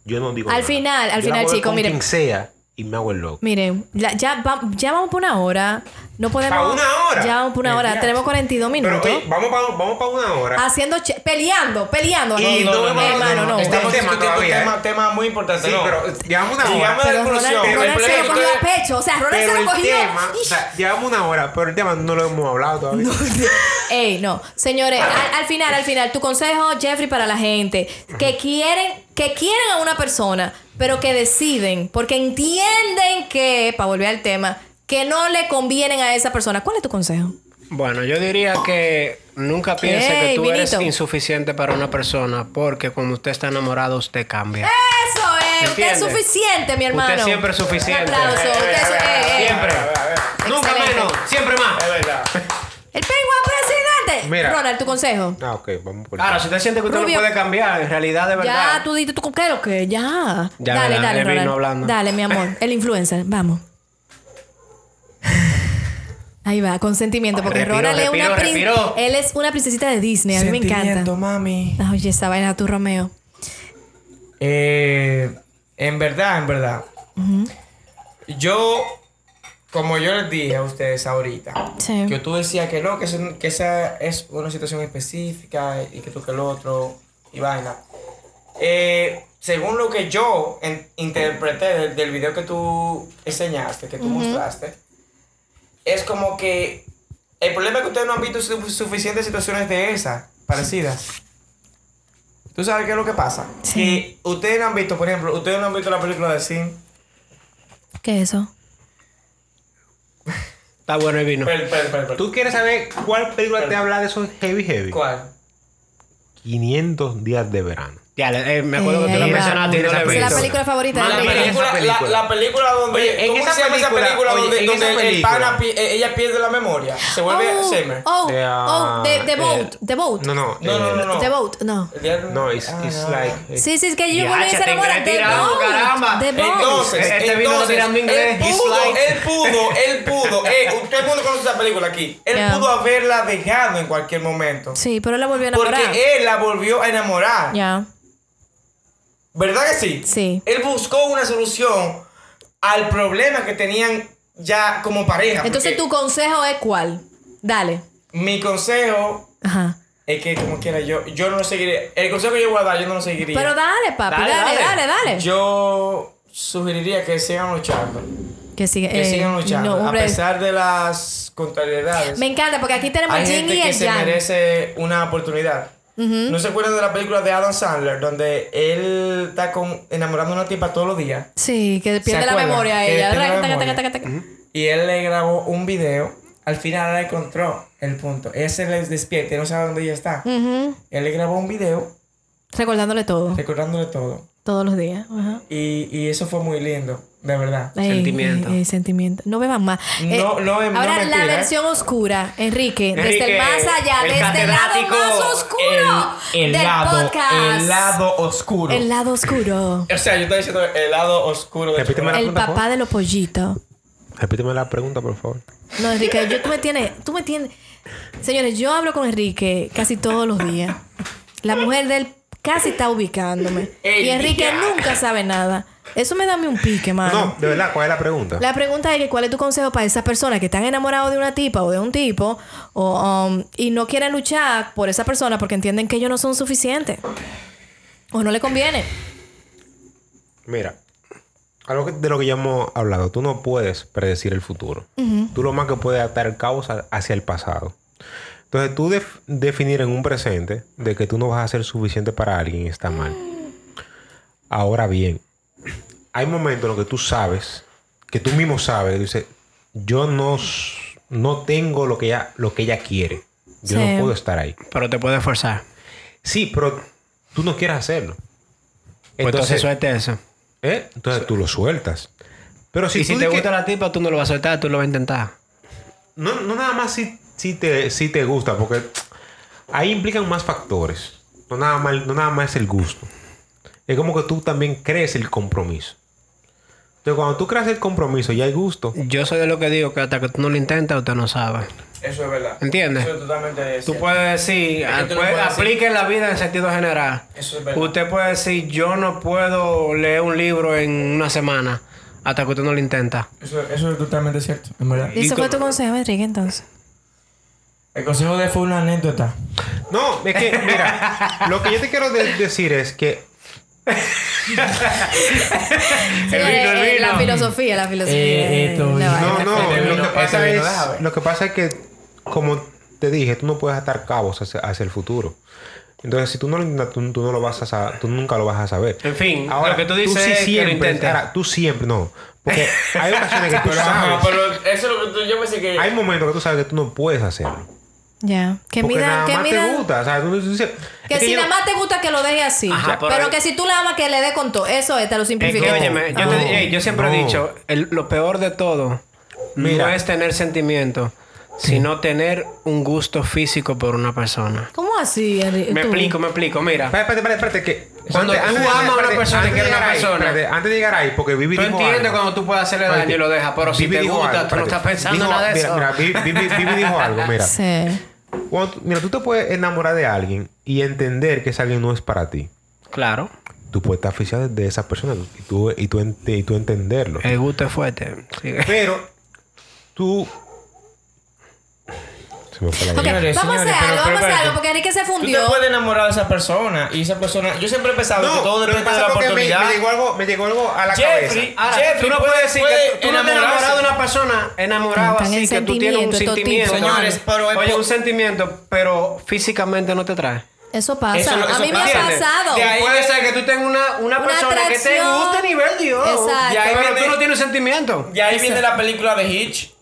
Yo no digo Al nada. final, al Yo final, chicos, con miren. quien sea y me hago el loco. Miren, la- ya, va- ya vamos por una hora. No podemos. ¿Pa una hora? Ya por una hora. Ya. Tenemos 42 Pero minutos. oye, vamos para vamos pa una hora. haciendo. che- peleando, peleando. Y No, no, no, no, no, hermano, no, no. Estamos tema discutiendo todavía, tema, ¿eh? tema muy importante. sí, no. pero llevamos una hora. Llegamos a la Pero Ronald, se lo cogió a pecho. O sea, Ronald Pero se lo el cogió. tema, o sea, llevamos una hora, pero el tema no lo hemos hablado todavía. Ey, no. Señores, al, al final, al final, tu consejo, Jeffrey, para la gente que quieren, que quieren a una persona, pero que deciden, porque entienden que, para volver al tema, que no le convienen a esa persona. ¿Cuál es tu consejo? Bueno, yo diría que nunca piense que tú eres insuficiente para una persona porque cuando usted está enamorado usted cambia. Eso es, usted es suficiente, mi hermano. Usted siempre es suficiente. Un aplauso. Usted es- ey, ey. Siempre. Nunca Excelente. menos, siempre más. Es verdad. El pingüino presidente. Mira. Ronald, tu consejo. Ah, ok, vamos por Claro, si usted siente que usted Rubio. no puede cambiar, en realidad de verdad. Ya, tú dices, ¿tú qué es lo que? Ya. Ya, dale, ¿verdad? dale, Ronald. hablando. Dale, mi amor. El influencer. Vamos. Ahí va, consentimiento. Porque Respiró, Ronald es una. Él es una princesita de Disney. A mí me encanta. mami. Oye, esa vaina tu Romeo. Eh, en verdad, en verdad. Yo, como yo les dije a ustedes ahorita, Sí. que tú decías que no, que, eso- que esa es una situación específica y que tú que el otro y vaina. Eh, según lo que yo en- interpreté del, del video que tú enseñaste, que tú mostraste, es como que El problema es que ustedes no han visto su- suficientes situaciones de esas, parecidas. ¿Tú sabes qué es lo que pasa? Sí. Que ustedes no han visto, por ejemplo, ustedes no han visto la película de Sin. ¿Qué es eso? Está bueno el vino. ¿Tú quieres saber cuál película te habla de esos heavy heavy? ¿Cuál? 500 días de verano. Ya, eh, me acuerdo que tú Eh, lo va. mencionaste y no es la película favorita de La película, la, película. la película donde. Oye, en ¿Cómo esa se llama esa película- oye, donde, donde esa el película- pana pi- eh, ella pierde la memoria? Se vuelve Oh, Alzheimer. oh, De, oh, The, the eh, Boat, The Boat. No, no. No, no, eh, no, no. The Boat, no. No, it's, Ah, it's no. like... eh, Sí, sí, es que yo volví a ya se enamora. The Boat. caramba. The Boat. Entonces, Este vino tirando inglés, él pudo, él pudo, él pudo, eh, todo el mundo conoce esa película aquí. Él Yeah. pudo haberla dejado en cualquier momento. Sí, pero él la volvió a enamorar. Porque él la volvió a enamorar. Ya, ¿Verdad que sí? sí. Él buscó una solución al problema que tenían ya como pareja. Entonces, ¿tu consejo es cuál? Dale. Mi consejo Ajá. es que, como quiera, yo, yo no lo seguiré. El consejo que yo voy a dar, yo no lo seguiría. Pero dale, papi, Dale, dale, dale, dale. dale. Yo sugeriría que sigan luchando. que siga, Que eh, sigan luchando. no, a pesar de las contrariedades. Me encanta porque aquí tenemos Hay gente y que el se yang. merece una oportunidad. ¿No se acuerdan de la película de Adam Sandler donde él está con, enamorando a una tipa todos los días? Sí, que pierde la memoria Que ella. la Taca, taca, taca. Y él le grabó un video. Al final él encontró el punto. Ella se les despierta y no sabe dónde ella está. Él le grabó un video Recordándole todo, recordándole todo. todos los días. Y, y eso fue muy lindo, de verdad. Ey, Sentimiento. ey, ey, sentimiento. No beban más. Eh, No, no, no Ahora, mentira, la versión oscura, Enrique, desde el más allá, el desde el lado más oscuro el, el del lado, podcast. el lado oscuro. El lado oscuro. O sea, yo estoy diciendo el lado oscuro de Repíteme la el pregunta, papá de los pollitos. Repíteme la pregunta, por favor. No, Enrique, yo, tú me tienes, tú me tienes. Señores, yo hablo con Enrique casi todos los días. La mujer de él casi está ubicándome. El y Enrique día. nunca sabe nada. Eso me da un pique, mano. No, de verdad, ¿cuál es la pregunta? La pregunta es que cuál es tu consejo para esas personas que están enamorados de una tipa o de un tipo o, um, y no quieren luchar por esa persona porque entienden que ellos no son suficientes o no le conviene. Mira, algo que- de lo que ya hemos hablado, tú no puedes predecir el futuro. Tú lo más que puedes atar caos hacia el pasado. Entonces, tú def- definir en un presente de que tú no vas a ser suficiente para alguien está mal. Ahora bien, hay momentos en los que tú sabes, que tú mismo sabes, dices, yo no, no tengo lo que ella, lo que ella quiere. Yo Sí. no puedo estar ahí. Pero te puedes forzar. Sí, pero tú no quieres hacerlo. Pues entonces suelte eso. ¿eh? Entonces tú lo sueltas. Pero si y si te que- gusta la tipa, tú no lo vas a soltar, tú lo vas a intentar. no, no nada más si, si te, si te gusta, porque ahí implican más factores. No nada, más, no nada más es el gusto. Es como que tú también crees el compromiso. Entonces, cuando tú creas el compromiso y hay gusto, Yo soy de lo que digo que hasta que tú no lo intentas, usted no sabe. Eso es verdad. ¿Entiendes? Eso es totalmente Tú cierto. puedes decir, que tú puedes decir- aplique en la vida en sentido general. Eso es verdad. Usted puede decir, yo no puedo leer un libro en una semana hasta que usted no lo intenta. Eso, eso es totalmente cierto, en verdad. ¿Y eso fue tu consejo, Enrique, entonces? El consejo de él fue una anécdota. No, es que, mira, lo que yo te quiero de- decir es que Señores, vino, el eh, vino. La filosofía, la filosofía. Eh, esto- vaina. no, no, Ese lo vino- que pasa vino, es, lo que pasa es que, como te dije, tú no puedes atar cabos hacia, hacia el futuro. Entonces, si tú no lo intentas, tú, tú no lo vas a saber, tú nunca lo vas a saber. En fin, lo que tú dices sí es que lo siempre, intentes. ahora, tú siempre, no. Porque hay ocasiones que tú sabes. pero eso es lo que tú- yo pensé que... Hay momentos que tú sabes que tú no puedes hacerlo. Ya. Que porque mida, nada que más mida. te gusta. O sea, tú, dices, Que es si yo- nada más te gusta que lo deje así. Ajá, pero ahí. que si tú la amas que le dé con todo. Eso es, te lo Es simplifico. que, óyeme, yo, te- ey, yo siempre he No. dicho, el- lo peor de todo Mira. no es tener sentimientos, sino tener un gusto físico por una persona. ¿Cómo así? Me Tú. explico, me explico. Mira, Espérate, espérate, espérate, que... Cuando tú amas a una espérate, persona antes quieres una persona. espérate, antes de llegar ahí, porque Vivi tú entiendes algo. cuando tú puedes hacerle daño y lo dejas, pero si te gusta, algo, tú no estás pensando Dijo- nada de mira, eso. Mira, Vivi, Vivi- Vivi dijo algo, mira. Sí. Cuando mira, tú te puedes enamorar de alguien y entender que ese alguien no es para ti. Claro, Tú puedes estar aficionado de esa persona y tú, y tú, y tú entenderlo. el gusto es fuerte. Pero tú... Se me fue la Ok, idea. Señores, vamos a algo, pero- vamos a algo, porque Enrique se Tú te fundió. puedes enamorar de esa persona y esa persona. Yo siempre he pensado que todo depende de la que me, oportunidad. me llegó algo, me llegó algo a la Jeffrey, cabeza. Ahora, Jeffrey tú no puede- puedes decir puede que tú, tú no te enamoras de una persona enamorado Están así que tú tienes un sentimiento, Señores, pero es Oye, un sentimiento, pero físicamente no te trae. Eso pasa. Eso lo- a eso mí me ha pasa. pasado. De ahí- Puede ser que tú tengas una, una, Una persona que te atracción. guste a nivel Dios. Exacto. Y ahí Pero viene- tú no tienes sentimiento. Y ahí Eso. viene la película de Hitch.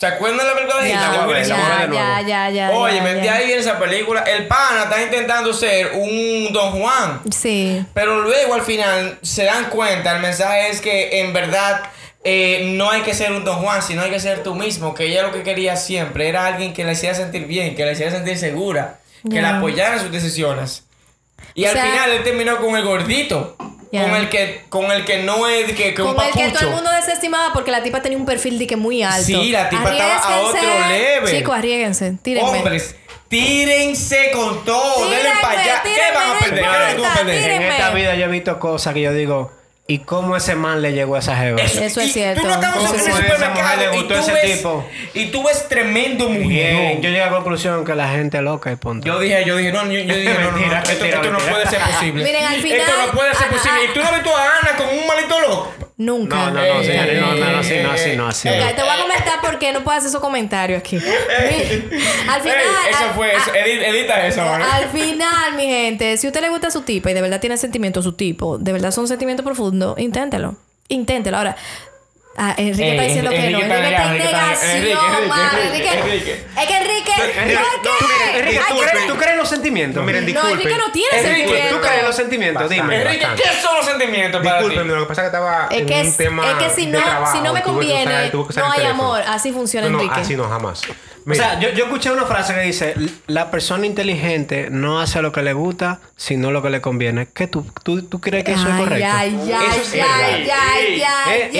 ¿Se acuerdan de la película de Hitch? Ya, ver, ya, ya, ya, ya. Oye, de ya. ahí viene esa película. El pana está intentando ser un Don Juan. Sí. Pero luego al final se dan cuenta, el mensaje es que en verdad eh, no hay que ser un Don Juan, sino hay que ser tú mismo. Que ella lo que quería siempre era alguien que la hiciera sentir bien, que la hiciera sentir segura, que Ya. la apoyara en sus decisiones. Y O al sea- final él terminó con el gordito. Ya. Con el que con el que no es que, que un Con el que todo el mundo desestimaba porque la tipa tenía un perfil de que muy alto. Sí, la tipa estaba a otro level. Chicos, arriesguense. Tírenme. Hombres, tírense con todo, denle Tírenme, para allá. ¿Qué tírenme, van a perder? ¿Qué van a importa, perder? En tírenme. esta vida yo he visto cosas que yo digo, ¿y cómo ese man le llegó a esa jeva? Eso, Eso es y cierto, Tú no estabas eso en es el cierto. Supermercado le y gustó tú ese ves tipo. y tú ves tremendo Bien, mujer. yo llegué a la conclusión que la gente es loca y punto. Yo dije, yo dije, no, yo, yo dije, no, no, no, esto, no puede ser posible. Miren, al final- Esto no puede ser posible. y tú no has visto a Ana con un malito loco. Nunca. no, no, no, Eh, señores, no, no, no, así, no, así, no, así. eh, te voy a comentar por qué no puedo hacer esos comentarios aquí. al final. Ey, eso fue, eso, edita, edita eso ahora. Al final, mi gente, si a usted le gusta su tipo y de verdad tiene sentimientos su tipo, de verdad son sentimientos profundos, inténtelo. Inténtelo. Ahora, ah, Enrique Ey, está diciendo Enrique que no. Enrique está en negación. Enrique, mano. Enrique, Enrique- Enrique. Es que Enrique. Enrique, no, no, ¿tú crees, ser- ¿tú crees en los sentimientos? No, miren, No, disculpen. Enrique no tiene Enrique, sentimientos. ¿tú crees en los sentimientos? Bastante. Dime. Enrique. ¿qué son los sentimientos para ti? Disculpen, lo que pasa es que estaba Es en que, un tema es que si no, trabajo, si no me conviene, no hay amor. Así funciona No, no, Enrique. así no, jamás. O sea, yo, yo escuché una frase que dice, la persona inteligente no hace lo que le gusta, sino lo que le conviene. ¿Qué tú, tú, tú crees que eso es Ay, correcto? ay, ay, Eso es ay, ay, ay, Eh,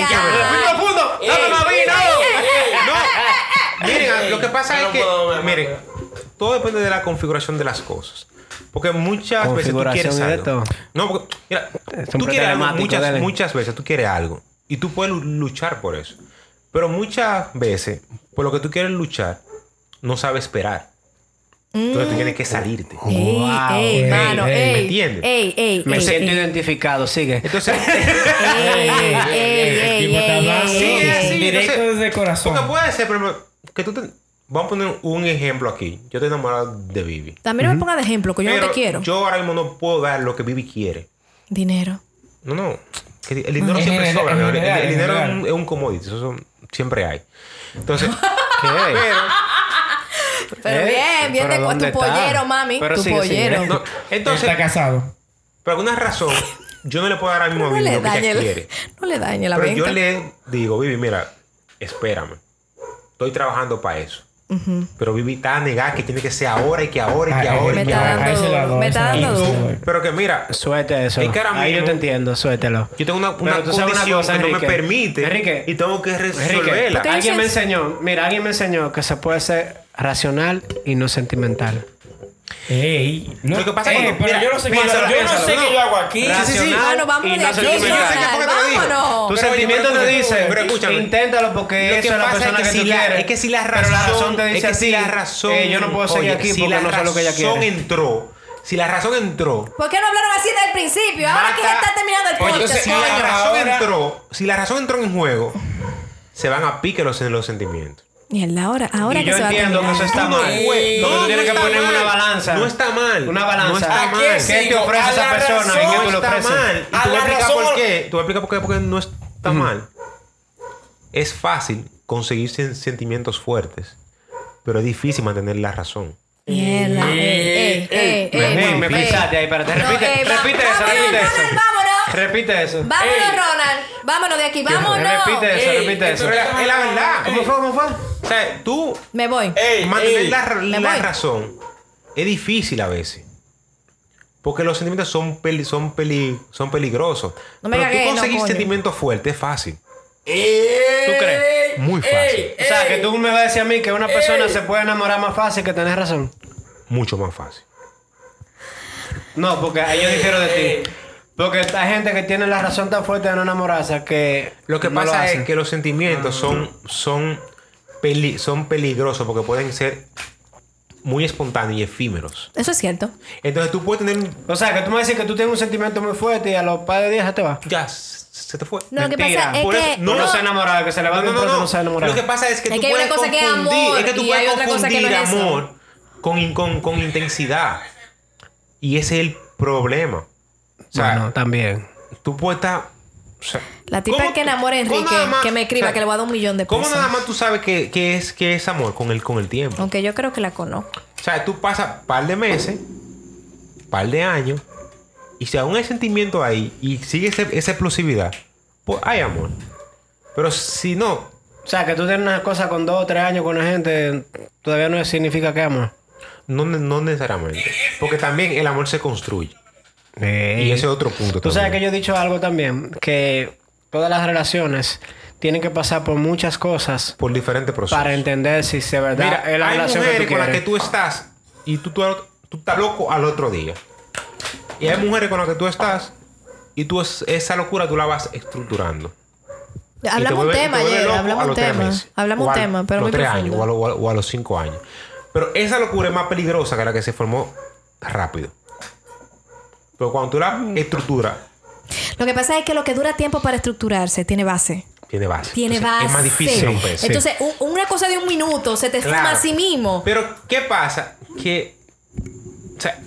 miren, lo que pasa es no que, miren, todo depende de la configuración de las cosas. Porque muchas veces tú quieres algo. No, porque, mira, Es tú quieres algo muchas, muchas veces, tú quieres algo. Y tú puedes lu- luchar por eso. Pero muchas veces, por lo que tú quieres luchar, no sabes esperar. Entonces tú tienes que salirte. Ey, Wow. ey, Ey, mano, ey, ey. ¿me entiendes? Ey, ey, Me ey, siento ey. identificado, sigue. Entonces. Directo desde el corazón. Porque puede ser, pero que tú te... Vamos a poner un ejemplo aquí. Yo estoy enamorado de Vivi. También no me ponga de ejemplo, que yo no Pero te quiero. Yo ahora mismo no puedo dar lo que Vivi quiere. Dinero. No, no. El dinero siempre sobra. El, dinero es un, es un commodity. Eso son- siempre hay. Entonces, ¿Qué? pero... Pero Eh, bien, bien pero de ¿dónde tu está? pollero, mami. Pero tu sigue, sigue. pollero. No, entonces, está casado. por alguna razón, yo no le puedo dar al mismo No le lo que dañe, ella el- quiere. no le dañe la Pero venta. yo le digo, Vivi, mira, espérame. Estoy trabajando para eso. Pero Vivi está negada que tiene que ser ahora y que ahora y que Ay, ahora Me y que está ahora. Me está dando duro. pero que mira, Suelte eso. Es que ahora Ahí yo te entiendo, suéltelo. yo tengo una, condición cosa, que no me Enrique. permite Enrique. y tengo que Enrique, resolverla. Porque- alguien me enseñó, mira, alguien me enseñó que se puede ser racional y no sentimental. Ey, no, Lo que pasa es que no- yo no sé, qué, piénsalo, yo no piénsalo, sé no. qué yo hago aquí. sí, sí. Racional Bueno, vamos y de no aquí. Yo sé sentimental. por qué te digo. Vámonos. Tus Pero oye, sentimientos pero te escúchame, dicen, pero escúchame. inténtalo porque Lo eso que es la pasa persona es que que, si tú la- quieres. es que si la Pero la razón, razón te dice es que a si la razón, eh, yo no puedo seguir oye, aquí si porque la no sé lo que ella razón quiere. entró, si la razón entró, ¿Por qué no hablaron así desde el principio? Ahora que ya está terminando el podcast. si la razón entró, si la razón entró en juego, se van a pique los sentimientos. Mierda, ahora, ahora Y que yo se va a entiendo que terminar. eso está Tú no mal. no, tú no tienes que está poner mal. una balanza. No está mal. Una balanza. No está ¿A mal. qué ¿Qué te sigo? ofrece A esa la persona? ¿Y razón. qué No tú le está ofreces? mal. Y A a la explicar razón- por qué. A explicar por qué, porque no está mal. Es fácil conseguir sen- sentimientos fuertes, pero es difícil mantener la razón. Mierda, ey, ey, ey, ey, Me, me, me ey. frisaste ahí, espérate. No, Repite, ey, va- repite eso, repite eso. Repite eso. Vámonos, Ey. Ronald. Vámonos de aquí, vámonos. Repite eso, Ey, repite eso. Pero es la verdad. ¿Cómo fue? ¿Cómo fue? O sea, tú Me voy. Mantener la, Me la voy. razón es difícil a veces. Porque los sentimientos son, peli- son, peli- son peligrosos. No me Pero cagué, tú no, conseguir coño. sentimientos fuertes es fácil. ¿Tú crees? Muy fácil. O sea, que tú me vas a decir a mí que una persona Ey. se puede enamorar más fácil que tener razón. Mucho más fácil. No, porque ahí yo difiero de ti. Porque hay gente que tiene la razón tan fuerte de no enamorarse que. Lo que no pasa es que los sentimientos son, son, peli- son peligrosos porque pueden ser muy espontáneos y efímeros. Eso es cierto. Entonces tú puedes tener un... O sea, que tú me dices que tú tienes un sentimiento muy fuerte y a los par de días se te va. Ya, se te fue. No, lo que Mentira. pasa es Por eso- que. no, No, se enamorado, que se le va No, no, no, no se enamorado. Lo que pasa es que Es tú que hay una puedes cosa que es confundir, amor es que tú puedes que no confundir amor con, con, con intensidad. Y ese es el problema. O sea, Bueno, también. tú puedes estar... o sea, La tipa ¿cómo que tú- enamore a cómo Enrique, más- que me escriba, o sea, que le voy a dar un millón de ¿Cómo pesos. nada más tú sabes que, que es, que es amor con el, con el tiempo? Aunque yo creo que la conozco. O sea, tú pasas par de meses, par de años, y si aún hay sentimiento ahí y sigue ese- esa explosividad, pues hay amor. Pero si no, O sea, que tú tienes una cosa con dos o tres años con la gente, todavía no significa que amas. no, no necesariamente. Porque también el amor se construye. Y ese es otro punto. Tú sabes que yo he dicho algo también, que todas las relaciones tienen que pasar por muchas cosas Por diferentes procesos. para entender si de verdad Mira, es la hay relación mujeres que tú con las que tú estás y tú, tú, tú estás loco al otro día. Y hay mujeres con las que tú estás y tú es- esa locura tú la vas estructurando. Hablamos un tema ayer, hablamos un tema. Hablamos un a tema, pero los muy tres años profundo. o a, lo- o a- o a los cinco años. Pero esa locura es más peligrosa que la que se formó rápido. Pero cuando tú la Mm. estructuras, Lo que pasa es que lo que dura tiempo para estructurarse tiene base. tiene base. Tiene Entonces, base. Es más difícil romperse. Entonces, un- una cosa de un minuto se te fuma Claro. a sí mismo. Pero, ¿qué pasa? Que. O sea,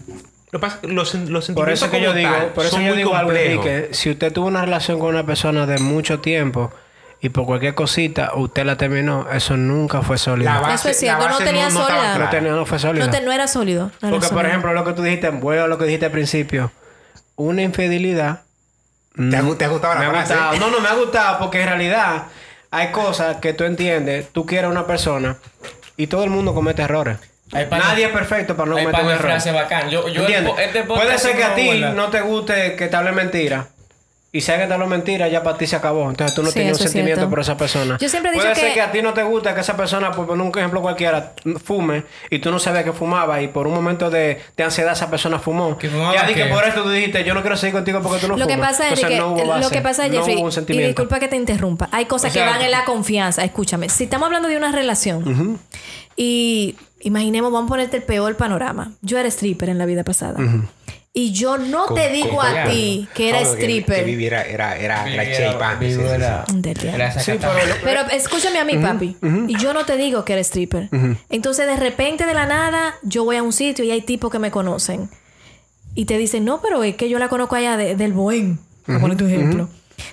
lo que pasa es que los, los Por sentimientos eso que yo digo, por eso son yo muy digo algo, complejos. Enrique, si usted tuvo una relación con una persona de mucho tiempo y por cualquier cosita usted la terminó, eso nunca fue sólido. La base- Eso es cierto, la no tenía estaba sólida. no, clara. tenía- no fue sólido. No, te- no era sólido. no era Porque, por ejemplo, lo que tú dijiste, vuelvo a lo que dijiste al principio, una infidelidad ¿Te ha, gu- te ha gustado la me ha gustado. No, no me ha gustado porque en realidad hay cosas que tú entiendes, tú quieres a una persona y todo el mundo comete errores. Nadie es perfecto para no cometer par un de error. frases bacán. Yo, este Puede ser que a ti no te guste que te hable mentira. Y si alguien te habló mentira, ya para ti se acabó. Entonces tú no Sí, tenías un es sentimiento cierto. por esa persona. Yo siempre he dicho Puede ser que- que a ti no te gusta que esa persona, por poner un ejemplo cualquiera, fume y tú no sabías que fumaba y por un momento de, de ansiedad esa persona fumó. ¿Que fumaba ya di que qué? por esto tú dijiste, yo no quiero seguir contigo porque tú no Lo que fumas. pasa, Entonces, Enrique, no hubo base, lo que pasa, no Jeffrey, hubo un y sentimiento. disculpa que te interrumpa, hay cosas O que van en la confianza. Escúchame, si estamos hablando de una relación y imaginemos, vamos a ponerte el peor panorama. Yo era stripper en la vida pasada. Y yo no Con- te digo a ti que era Que, stripper. Vivi era, era, era, era era- era Sí, pero- Pero escúchame a mí, papi. Y yo no te digo que eres stripper. Entonces, de repente, de la nada, yo voy a un sitio y hay tipos que me conocen. Y te dicen, no, pero es que yo la conozco allá de- del buen. Por poner tu ejemplo.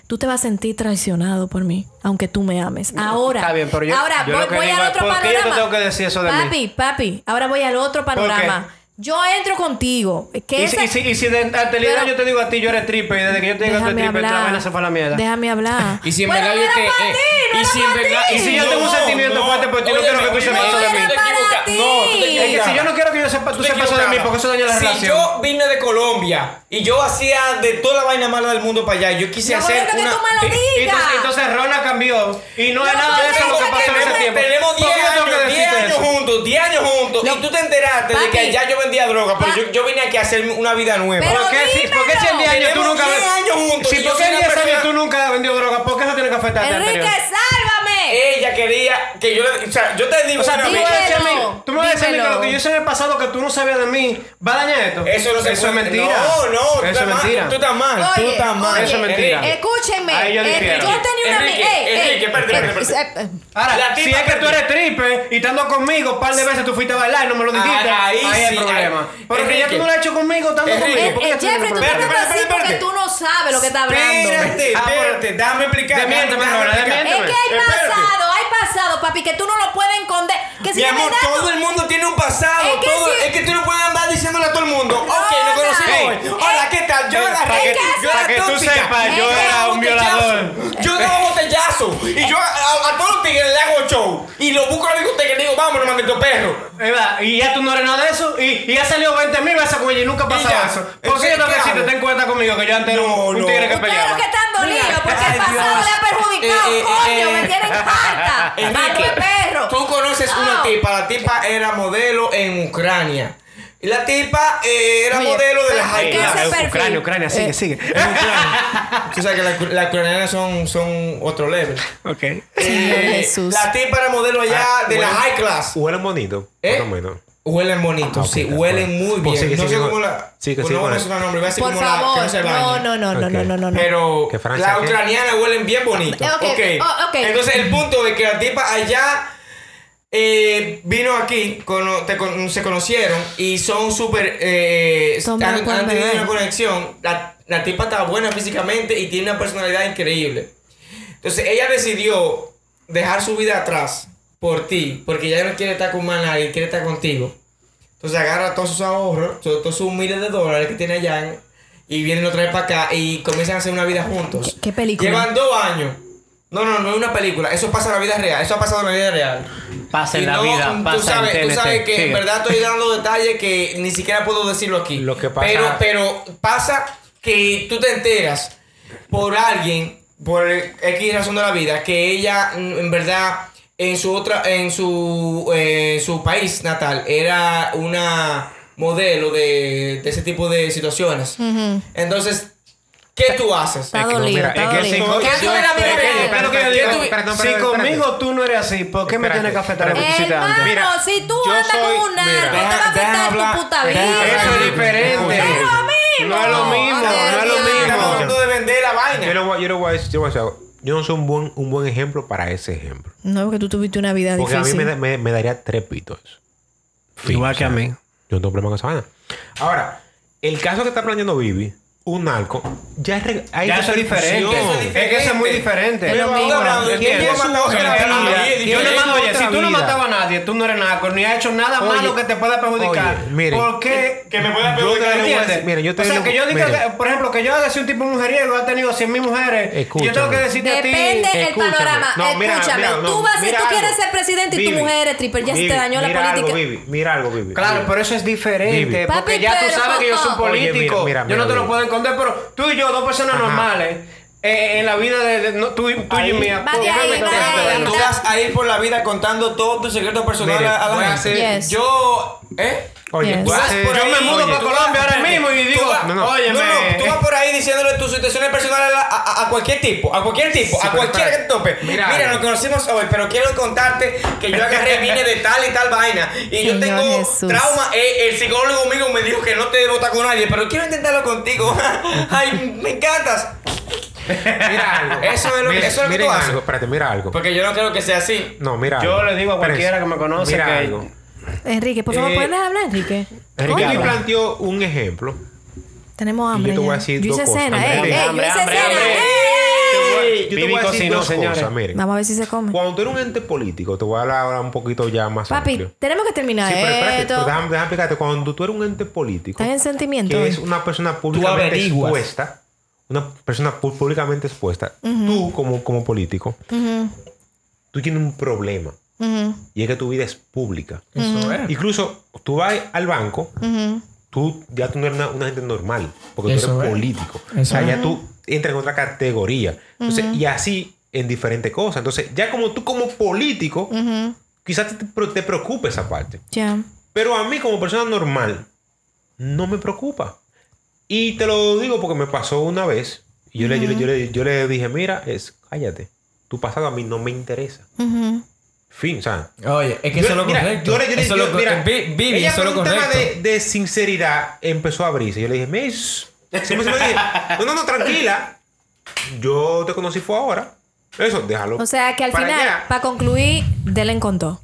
Tú te vas a sentir traicionado por mí, aunque tú me ames. Ahora, Está bien, pero yo- ahora yo voy, que voy al otro ¿por qué yo te panorama. tengo que decir eso de mí? papi, papi, ahora voy al otro panorama. Yo entro contigo. Que Y si, y si, y si de anterioridad Pero- yo te digo a ti, yo eres stripper y desde que yo te digo que tú la hablar. vaina se fue a la mierda. Déjame hablar. Y si en Bueno, verdad yo te. eh, y si en verdad. Y si yo tengo un sentimiento fuerte por ti, no quiero que tú sepas eso de mí. No tú te. Es que si yo no quiero que yo sepa, tú sepas eso de mí, porque eso daña la si relación. yo vine de Colombia y yo hacía de toda la vaina mala del mundo para allá, yo quise hacer una. entonces, Rona cambió y no, es nada de eso lo que pasó en ese tiempo. tenemos ¿Por 10 qué yo tengo que años, 10 decirte años eso? Juntos, 10 años juntos. No. Y tú te enteraste de Papi. que ya yo vendía droga, pero Pa- yo, yo vine aquí a hacer una vida nueva. Pero ¿Por qué, si, dímelo. ¿Por qué si en 10 años tú Tenemos nunca 10 años juntos Si y yo por qué soy en una 10 años persona- tú nunca has vendido droga, ¿por qué eso tiene que afectarte Enrique, anterior? Ella quería que yo le. O sea, yo te digo O sea, una tú me vez- vas a decir a mí, Dímelo, tú me vas a decir a mí que dímelo. lo que yo hice en el pasado que tú no sabías de mí, ¿va a dañar esto? Eso no se Eso es mentira. No, no, tú Eso es mentira. Tú estás mal, tú estás mal. oye, Eso es mentira. Escúchenme. Ahí yo eh, difiero. yo tenía una Enrique, amiga. Ey, ey, Enrique, espérate, eh, espérate, eh, Ahora, si es que tú eres triple y estando conmigo un par de veces tú fuiste a bailar y no me lo dijiste, Ah, ahí ahí, hay sí, problema. ahí- Pero que ya tú no lo has hecho conmigo estando conmigo. eh, ¿por qué eh, Jeffrey, tú problema? estás así porque tú no sabes lo que estás hablando. Espérate, espérate, déjame explicar. Es que hay. Pasado, hay pasado, papi, que tú no lo puedes esconder. Que si Mi amor, verdad tú- todo el mundo tiene un pasado. Es que todo. Es que tú no puedes andar diciéndole a todo el mundo. ok, no conocí Ey, hoy. Hola, ¿qué tal? Yo agarré. para que- yo para era que tú sepas, yo era un botellazo. violador. Yo daba botellazo. Y yo a, a Y lo busco a la discoteca y le digo, vámonos, maldito perro. ¿Verdad? Y ya tú no eres nada de eso. Y, y ya salió 20 mil veces con ella y nunca Y pasaba ya. eso. ¿Por qué yo que ¿qué decirte? hago? Ten cuenta conmigo que yo antes era un, No, un no. tigre que peleaba. los que están dolidos porque Ay, el pasado Dios. le ha perjudicado. Eh, eh, Coño, eh, me tienen harta. Mato Enrique, perro. tú conoces una No. tipa. La tipa era modelo en Ucrania. Y la tipa eh, era Oye, modelo de la pero high ¿qué class. hace Eh, perfil? Ucrania, Ucrania, sigue, Eh, sigue. En Ucrania. Tú sabes que las ucranianas son, son otro level. Ok. Eh, Jesús. La tipa era modelo allá Ah, de la high class. Huelen bonito, ¿Eh? por lo menos. Huelen bonito, Ah, sí, huelen muy Pues bien. sigue, no sé cómo la. sigue no nombre, a decir Por como la que favor, no se no, baña. no, no, no, no, no, no, no. Pero Que las ucranianas huelen bien bonito. Ok, oh, ok. Entonces el punto de que la tipa allá eh, vino aquí, cono- te con- se conocieron y son súper... Eh, han, tenido una conexión. La, la tipa está buena físicamente y tiene una personalidad increíble. Entonces ella decidió dejar su vida atrás por ti, porque ya no quiere estar con más nadie, quiere estar contigo. Entonces agarra todos sus ahorros, todos sus miles de dólares que tiene allá y vienen otra vez para acá y comienzan a hacer una vida juntos. ¿Qué- qué película? Llevan dos años. No, no, no es una película. Eso pasa en la vida real. Eso ha pasado en la vida real. Pasa en Y la no, vida, tú pasa sabes, en tú sabes que en verdad estoy dando detalles que ni siquiera puedo decirlo aquí. Lo que pasa- Pero, pero pasa que tú te enteras por alguien, por X razón de la vida, que ella en verdad en su otra, en su, eh, su país natal era una modelo de, de ese tipo de situaciones. Entonces, ¿qué tú haces? Está Es que no, dolido, está es que dolido. eso- ¿Qué haces yo- en la vida es que- lo que yo ¿Qué digo, tú- no, si conmigo tú no eres así, ¿por qué me tienes que afectar a espérate. publicitante? Hermano, Mira, si tú andas con un narco, te va a afectar tu puta vida. Eso es diferente. No es lo mismo. No es lo mismo, no lo. Estamos hablando de vender la vaina. Yo le voy, a decir, yo, no soy un buen, un buen ejemplo para ese ejemplo. No, porque tú tuviste una vida Porque a mí difícil. me, da- me, me daría trepito eso. Fin, Igual que a mí. Yo no tengo problema con esa vaina. Ahora, el caso que está planteando Vivi, un narco, ya es re- hay Ya eso es repercusión. diferente. Es que eso es muy diferente. Es lo Pero mismo. ahora, ¿Quién ¿quién tú es Yo es si tú no matabas a nadie, tú no eres narco, ni has hecho nada Oye, malo que te pueda perjudicar. oye, miren, ¿Por qué? Que me pueda Yo te perjudicar, lo voy a ¿Entiendes? decir, Miren, yo te o sea, digo- que yo diga, miren. que, por ejemplo, que yo sido un tipo mujeriego, ha tenido 100 mil mujeres. Y yo Escúchame. tengo que decirte a ti. Depende el Escúchame. panorama. No, mira, Escúchame, mira, no, tú vas, mira tú quieres ser presidente y tu mujer es triple, ya se te dañó la mira política. Algo, Vivi, mira algo, Vivi. Claro, pero eso es diferente. Porque ya tú sabes que yo soy político. mira, mira, yo no mira, te lo puedo pero tú y yo, dos personas Ajá. normales, eh, en la vida de, de- no, tú, y- tú y Ahí. mía. Tú vas a ir por la vida contando todos tus secretos personales a a la hacer- gente. Yes. Yo, ¿eh? Oye, Yes. a Vas por Yo ahí, me mudo oye, para tú Colombia ahora mismo y tú digo, vas- No, no. óyeme. No, no, tú vas por ahí diciéndole tus situaciones personales a, a- a cualquier tipo, a cualquier tipo, a pero cualquiera que te tope. Mira, Mira, nos conocimos hoy, pero quiero contarte que yo agarré, vine de tal y tal vaina. Y yo tengo Jesús. trauma. Eh, el psicólogo mío me dijo que no te debo estar con nadie, pero quiero intentarlo contigo. Ay, me encantas. Mira algo. Eso es lo que- eso es lo que miren tú haces. algo, espérate, mira algo. Porque yo no creo que sea así. No, mira Yo algo. le digo a cualquiera Espérense. que me conoce Mira que- algo. Enrique, por favor, Eh, ¿puedes hablar, Enrique? Enrique Coño, planteó un ejemplo. Tenemos hambre. Y yo te voy a ya. decir Yo dos hice cosas. cena, Hambre, eh. hambre, Ey, yo hambre, hice hambre, cena. hambre. ey. Yo te Vivi voy a decir cocinó, dos señores. cosas, miren. Vamos a ver si se come. Cuando tú eres un ente político, te voy a hablar ahora un poquito ya más Papi, amplio. tenemos que terminar Sí, pero espérate, esto. pero déjame, déjame explicarte. Cuando tú eres un ente político, Estás en sentimiento. que es una persona públicamente averiguas. expuesta, una persona públicamente expuesta, tú como, como político, tú tienes un problema. Ujú, Y es que tu vida es pública. Eso es. Incluso tú vas al banco, tú ya tú no eres una, una gente normal, porque Eso tú eres es. político. Eso o sea, es. ya tú entras en otra categoría. Entonces, y así en diferentes cosas. Entonces, ya como tú como político, quizás te, te preocupe esa parte. Ya. Pero a mí como persona normal, no me preocupa. Y te lo digo porque me pasó una vez. Y yo, le, yo, le, yo, le, yo le dije, mira, es, cállate. Tu pasado a mí no me interesa. Fin, o sea. Oye, es que yo- eso es lo correcto. Eso lo mira, Vi- Vivi, ella eso es lo por un tema de, de sinceridad empezó a abrirse. Yo le dije, siempre se dije, no, no, no, tranquila. Yo te conocí fue ahora. Eso, déjalo. O sea que al para final, allá. para concluir, Delen contó.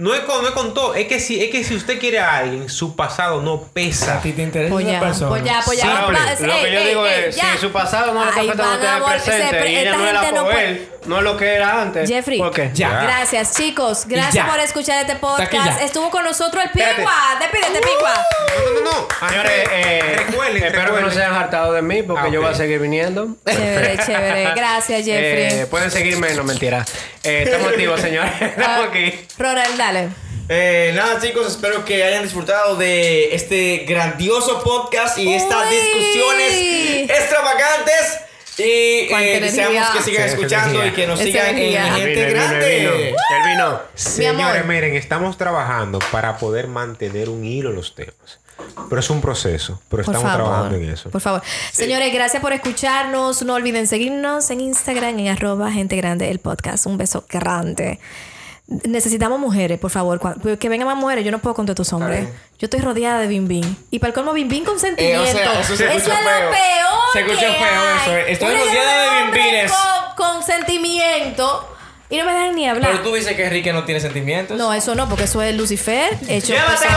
No es con, no es con todo. Es que, si, es que si usted quiere a alguien, su pasado no pesa. A ti te interesa Pues una ya, persona. pues ya, pues ya. Simple. Lo que ey, yo ey, digo ey, es, ya. si su pasado no le está afectando a usted presente se- y ella no era no por puede- él, no es lo que era antes. Jeffrey, ¿Por qué? Ya. gracias chicos, gracias por escuchar este podcast. Estuvo con nosotros el. Pingua. Despídete, Pingua. No, no, no, no. Señores, eh, recuerden, espero que no recuerden. se hayan hartado de mí porque Ah, yo voy a seguir viniendo. Chévere, chévere. Gracias, Jeffrey. Eh, pueden seguirme, no mentira. Eh, estamos activos, señores. Estamos aquí. Ronald, dale. Eh, nada chicos, espero que hayan disfrutado de este grandioso podcast y estas Uy. discusiones extravagantes. Y eh, deseamos que sigan Sí, escuchando y que nos Esa sigan en energía. El Gente el Grande. el vino. El vino. Señores, miren, estamos trabajando para poder mantener un hilo en los temas. Pero es un proceso. Pero Por estamos favor. trabajando en eso. Por favor. Señores, gracias por escucharnos. No olviden seguirnos en Instagram en arroba gente grande el podcast. Un beso grande. Necesitamos mujeres, por favor. Cu- Que vengan más mujeres. Yo no puedo con todos estos hombres. Yo estoy rodeada de bim bim. Y para el colmo, bim bim con sentimiento. Eh, o sea, eso se es lo peor. Se escucha que feo hay. eso, eh. Estoy Una rodeada de bimbines. Con, con sentimiento. Y no me dejan ni hablar. Pero tú dices que Enrique no tiene sentimientos. No, eso no, porque eso es Lucifer hecho ¡Llévatelo!